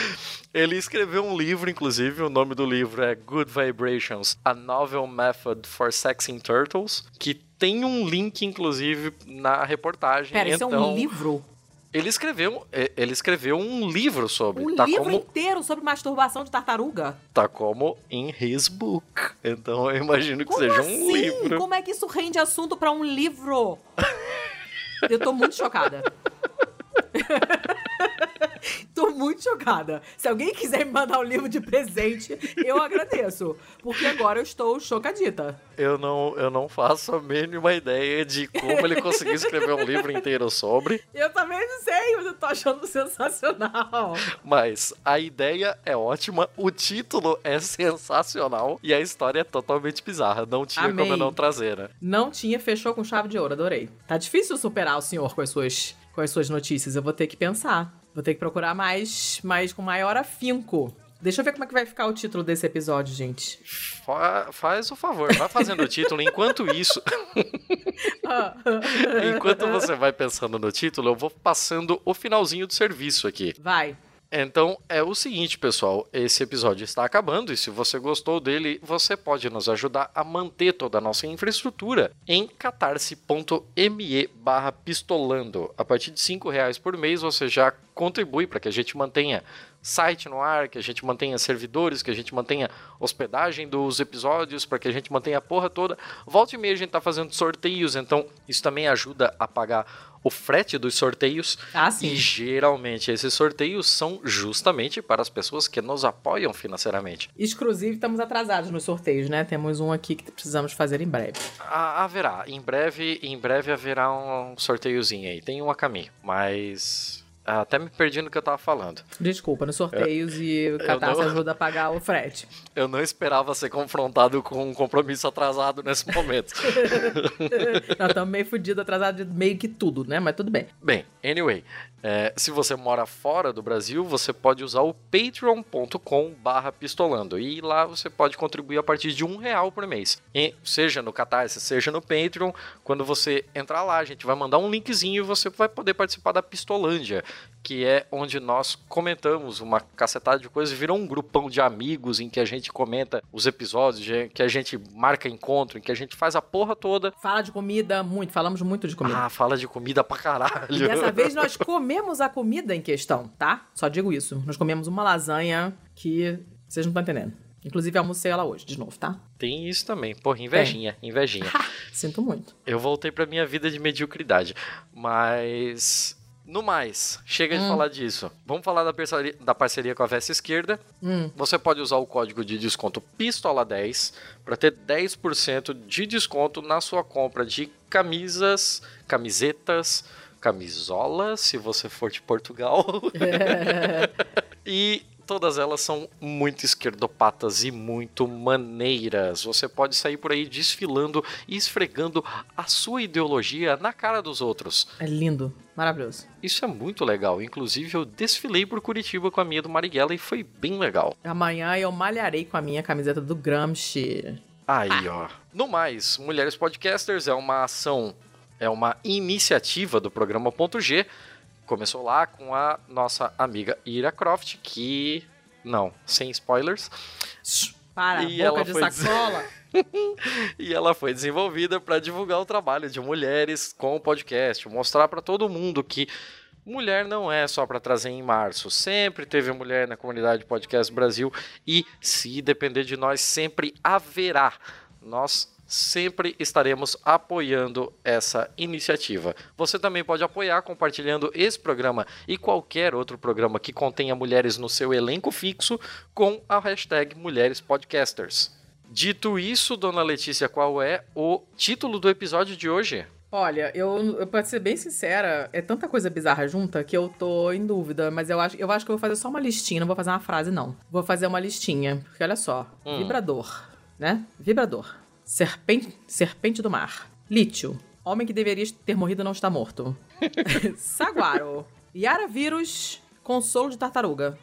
Ele escreveu um livro, inclusive, o nome do livro é Good Vibrations: A Novel Method for Sexing Turtles, que tem um link, inclusive, na reportagem. Pera, então... isso é um livro? Ele escreveu, é, ele escreveu um livro sobre. Um tá livro como, inteiro sobre masturbação de tartaruga? Tá como em his book. Então eu imagino que Como seja assim? um livro. Como é que isso rende assunto pra um livro? Eu tô muito chocada. Tô muito chocada. Se alguém quiser me mandar um livro de presente, eu agradeço. Porque agora eu estou chocadita. Eu não, eu não faço a mínima ideia de como ele conseguiu escrever um livro inteiro sobre, Eu também não sei, mas eu tô achando sensacional. mas a ideia é ótima, o título é sensacional e a história é totalmente bizarra. Não tinha Amei. como eu não trazer, né? Não tinha, fechou com chave de ouro, adorei. Tá difícil superar o senhor com as suas, com as suas notícias. Eu vou ter que pensar. Vou ter que procurar mais, mais com maior afinco. Deixa eu ver como é que vai ficar o título desse episódio, gente. Fa- faz o favor, vai fazendo o título. Enquanto isso, enquanto você vai pensando no título, eu vou passando o finalzinho do serviço aqui. Vai. Então é o seguinte, pessoal, esse episódio está acabando e se você gostou dele, você pode nos ajudar a manter toda a nossa infraestrutura em catarse.me pistolando. A partir de cinco reais por mês você já contribui para que a gente mantenha site no ar, que a gente mantenha servidores, que a gente mantenha hospedagem dos episódios, para que a gente mantenha a porra toda. Volta e meia a gente tá fazendo sorteios, então isso também ajuda a pagar o frete dos sorteios. Ah, sim. E geralmente esses sorteios são justamente para as pessoas que nos apoiam financeiramente. Exclusive, estamos atrasados nos sorteios, né? Temos um aqui que precisamos fazer em breve. Ha- haverá, em breve, em breve haverá um sorteiozinho aí. Tem um a caminho, mas ah, até me perdi no que eu tava falando. Desculpa, nos sorteios e o Catarse não- ajuda a pagar o frete. Eu não esperava ser confrontado com um compromisso atrasado nesse momento. Nós estamos meio fudidos, atrasados de meio que tudo, né? Mas tudo bem. Bem, anyway, é, se você mora fora do Brasil, você pode usar o patreon.com barra pistolando. E lá você pode contribuir a partir de um real por mês. E seja no Catarse, seja no Patreon. Quando você entrar lá, a gente vai mandar um linkzinho e você vai poder participar da Pistolândia, que é onde nós comentamos uma cacetada de coisas. Virou um grupão de amigos em que a gente comenta os episódios, que a gente marca encontro, em que a gente faz a porra toda. Fala de comida, muito. Falamos muito de comida. Ah, fala de comida pra caralho. E dessa vez nós comemos a comida em questão, tá? Só digo isso. Nós comemos uma lasanha que vocês não estão entendendo. Inclusive, almocei ela hoje, de novo, tá? Tem isso também. Porra, invejinha, invejinha. Sinto muito. Eu voltei pra minha vida de mediocridade. Mas. No mais, chega de falar disso. Vamos falar da parceria, da parceria com a Veste Esquerda. Hum. Você pode usar o código de desconto PISTOLA10 para ter 10% de desconto na sua compra de camisas, camisetas, camisolas, se você for de Portugal. E todas elas são muito esquerdopatas e muito maneiras. Você pode sair por aí desfilando e esfregando a sua ideologia na cara dos outros. É lindo. Maravilhoso. Isso é muito legal. Inclusive, eu desfilei por Curitiba com a minha do Marighella e foi bem legal. Amanhã eu malharei com a minha camiseta do Gramsci. Aí, ó. No mais, Mulheres Podcasters é uma ação, é uma iniciativa do programa Ponto G. Começou lá com a nossa amiga Ira Croft, que. Não, sem spoilers. Para, E boca ela de foi sacola. E ela foi desenvolvida para divulgar o trabalho de mulheres com o podcast, mostrar para todo mundo que mulher não é só para trazer em março. Sempre teve mulher na comunidade Podcast Brasil e se depender de nós, sempre haverá. Nós sempre estaremos apoiando essa iniciativa. Você também pode apoiar compartilhando esse programa e qualquer outro programa que contenha mulheres no seu elenco fixo com a hashtag Mulheres Podcasters. Dito isso, dona Letícia, qual é o título do episódio de hoje? Olha, eu, eu pra ser bem sincera, é tanta coisa bizarra junta que eu tô em dúvida, mas eu acho, eu acho que eu vou fazer só uma listinha, não vou fazer uma frase, não. Vou fazer uma listinha, porque olha só, Hum. vibrador, né? Vibrador. Serpente, serpente do mar. Lítio. Homem que deveria ter morrido não está morto. Saguaro. Yara vírus, consolo de tartaruga.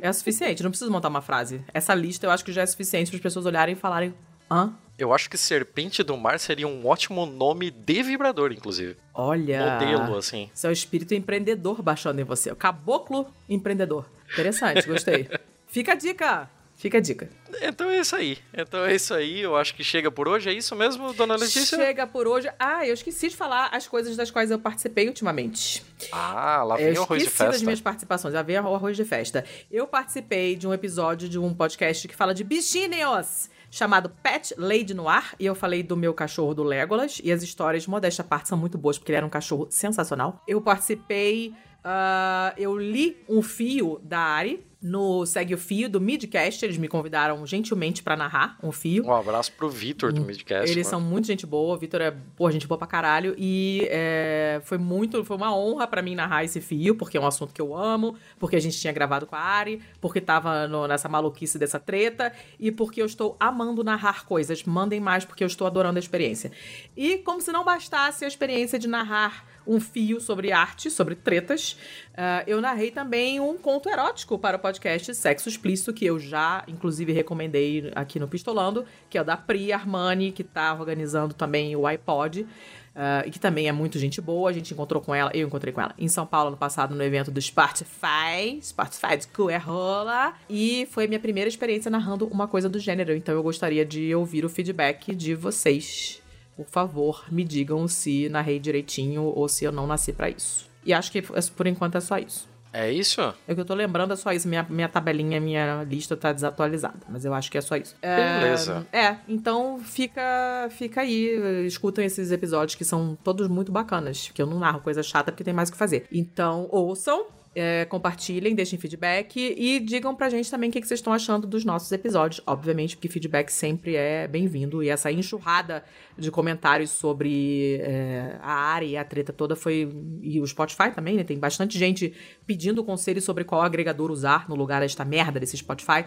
É o suficiente, não preciso montar uma frase. Essa lista eu acho que já é suficiente para as pessoas olharem e falarem: hã? Eu acho que Serpente do Mar seria um ótimo nome de vibrador, inclusive. Olha. Modelo, assim. Seu espírito empreendedor baixando em você. O caboclo empreendedor. Interessante, gostei. Fica a dica. Fica a dica. Então é isso aí. Então é isso aí. Eu acho que chega por hoje. É isso mesmo, dona Letícia? Chega por hoje. Ah, eu esqueci de falar as coisas das quais eu participei ultimamente. Ah, lá vem o arroz de festa. das minhas participações. Já vem o arroz de festa. Eu participei de um episódio de um podcast que fala de bichinhos chamado Pet Lady Noir, e eu falei do meu cachorro do Legolas, e as histórias, modesta parte, são muito boas, porque ele era um cachorro sensacional. Eu participei, uh, eu li um fio da Ari, no Segue o Fio do Midcast. Eles me convidaram gentilmente para narrar um fio. Um abraço pro Vitor do hum, Midcast. Eles mano. são muito gente boa. O Vitor é, pô, gente boa pra caralho. E é, foi muito, foi uma honra para mim narrar esse fio, porque é um assunto que eu amo, porque a gente tinha gravado com a Ari, porque tava no, nessa maluquice dessa treta e porque eu estou amando narrar coisas. Mandem mais, porque eu estou adorando a experiência. E como se não bastasse a experiência de narrar um fio sobre arte, sobre tretas. Uh, eu narrei também um conto erótico para o podcast Sexo Explícito, que eu já, inclusive, recomendei aqui no Pistolando, que é o da Pri Armani, que está organizando também o iPod. Uh, e que também é muito gente boa. A gente encontrou com ela, eu encontrei com ela em São Paulo no passado no evento do Spotify, Spotify de Cuerrola. E foi a minha primeira experiência narrando uma coisa do gênero. Então eu gostaria de ouvir o feedback de vocês por favor, me digam se narrei direitinho ou se eu não nasci para isso. E acho que por enquanto é só isso. É isso? É o que eu tô lembrando, é só isso. Minha, minha tabelinha, minha lista tá desatualizada. Mas eu acho que é só isso. Beleza. É, é então fica, fica aí. Escutam esses episódios que são todos muito bacanas. Que eu não narro coisa chata porque tem mais o que fazer. Então, ouçam. É, compartilhem, deixem feedback e digam pra gente também o que, que vocês estão achando dos nossos episódios. Obviamente, porque feedback sempre é bem-vindo. E essa enxurrada de comentários sobre é, a área e a treta toda foi. E o Spotify também, né? Tem bastante gente pedindo conselho sobre qual agregador usar no lugar desta merda desse Spotify.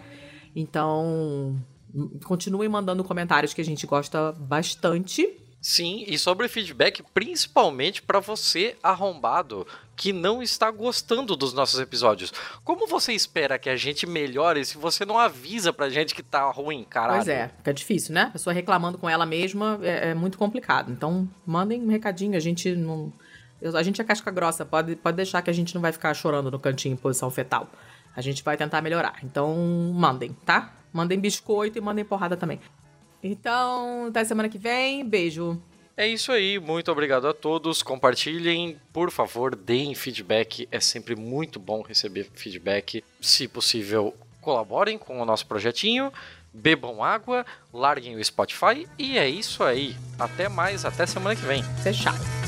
Então, continuem mandando comentários que a gente gosta bastante. Sim, e sobre feedback, principalmente para você arrombado que não está gostando dos nossos episódios. Como você espera que a gente melhore se você não avisa pra gente que tá ruim, caralho? Pois é, fica difícil, né? A pessoa reclamando com ela mesma é, é muito complicado. Então, mandem um recadinho, a gente não. A gente é casca grossa, pode, pode deixar que a gente não vai ficar chorando no cantinho em posição fetal. A gente vai tentar melhorar. Então, mandem, tá? Mandem biscoito e mandem porrada também. Então, até semana que vem. Beijo. É isso aí, muito obrigado a todos. Compartilhem, por favor, deem feedback. É sempre muito bom receber feedback. Se possível, colaborem com o nosso projetinho. Bebam água, larguem o Spotify e é isso aí. Até mais, até semana que vem. Fechado.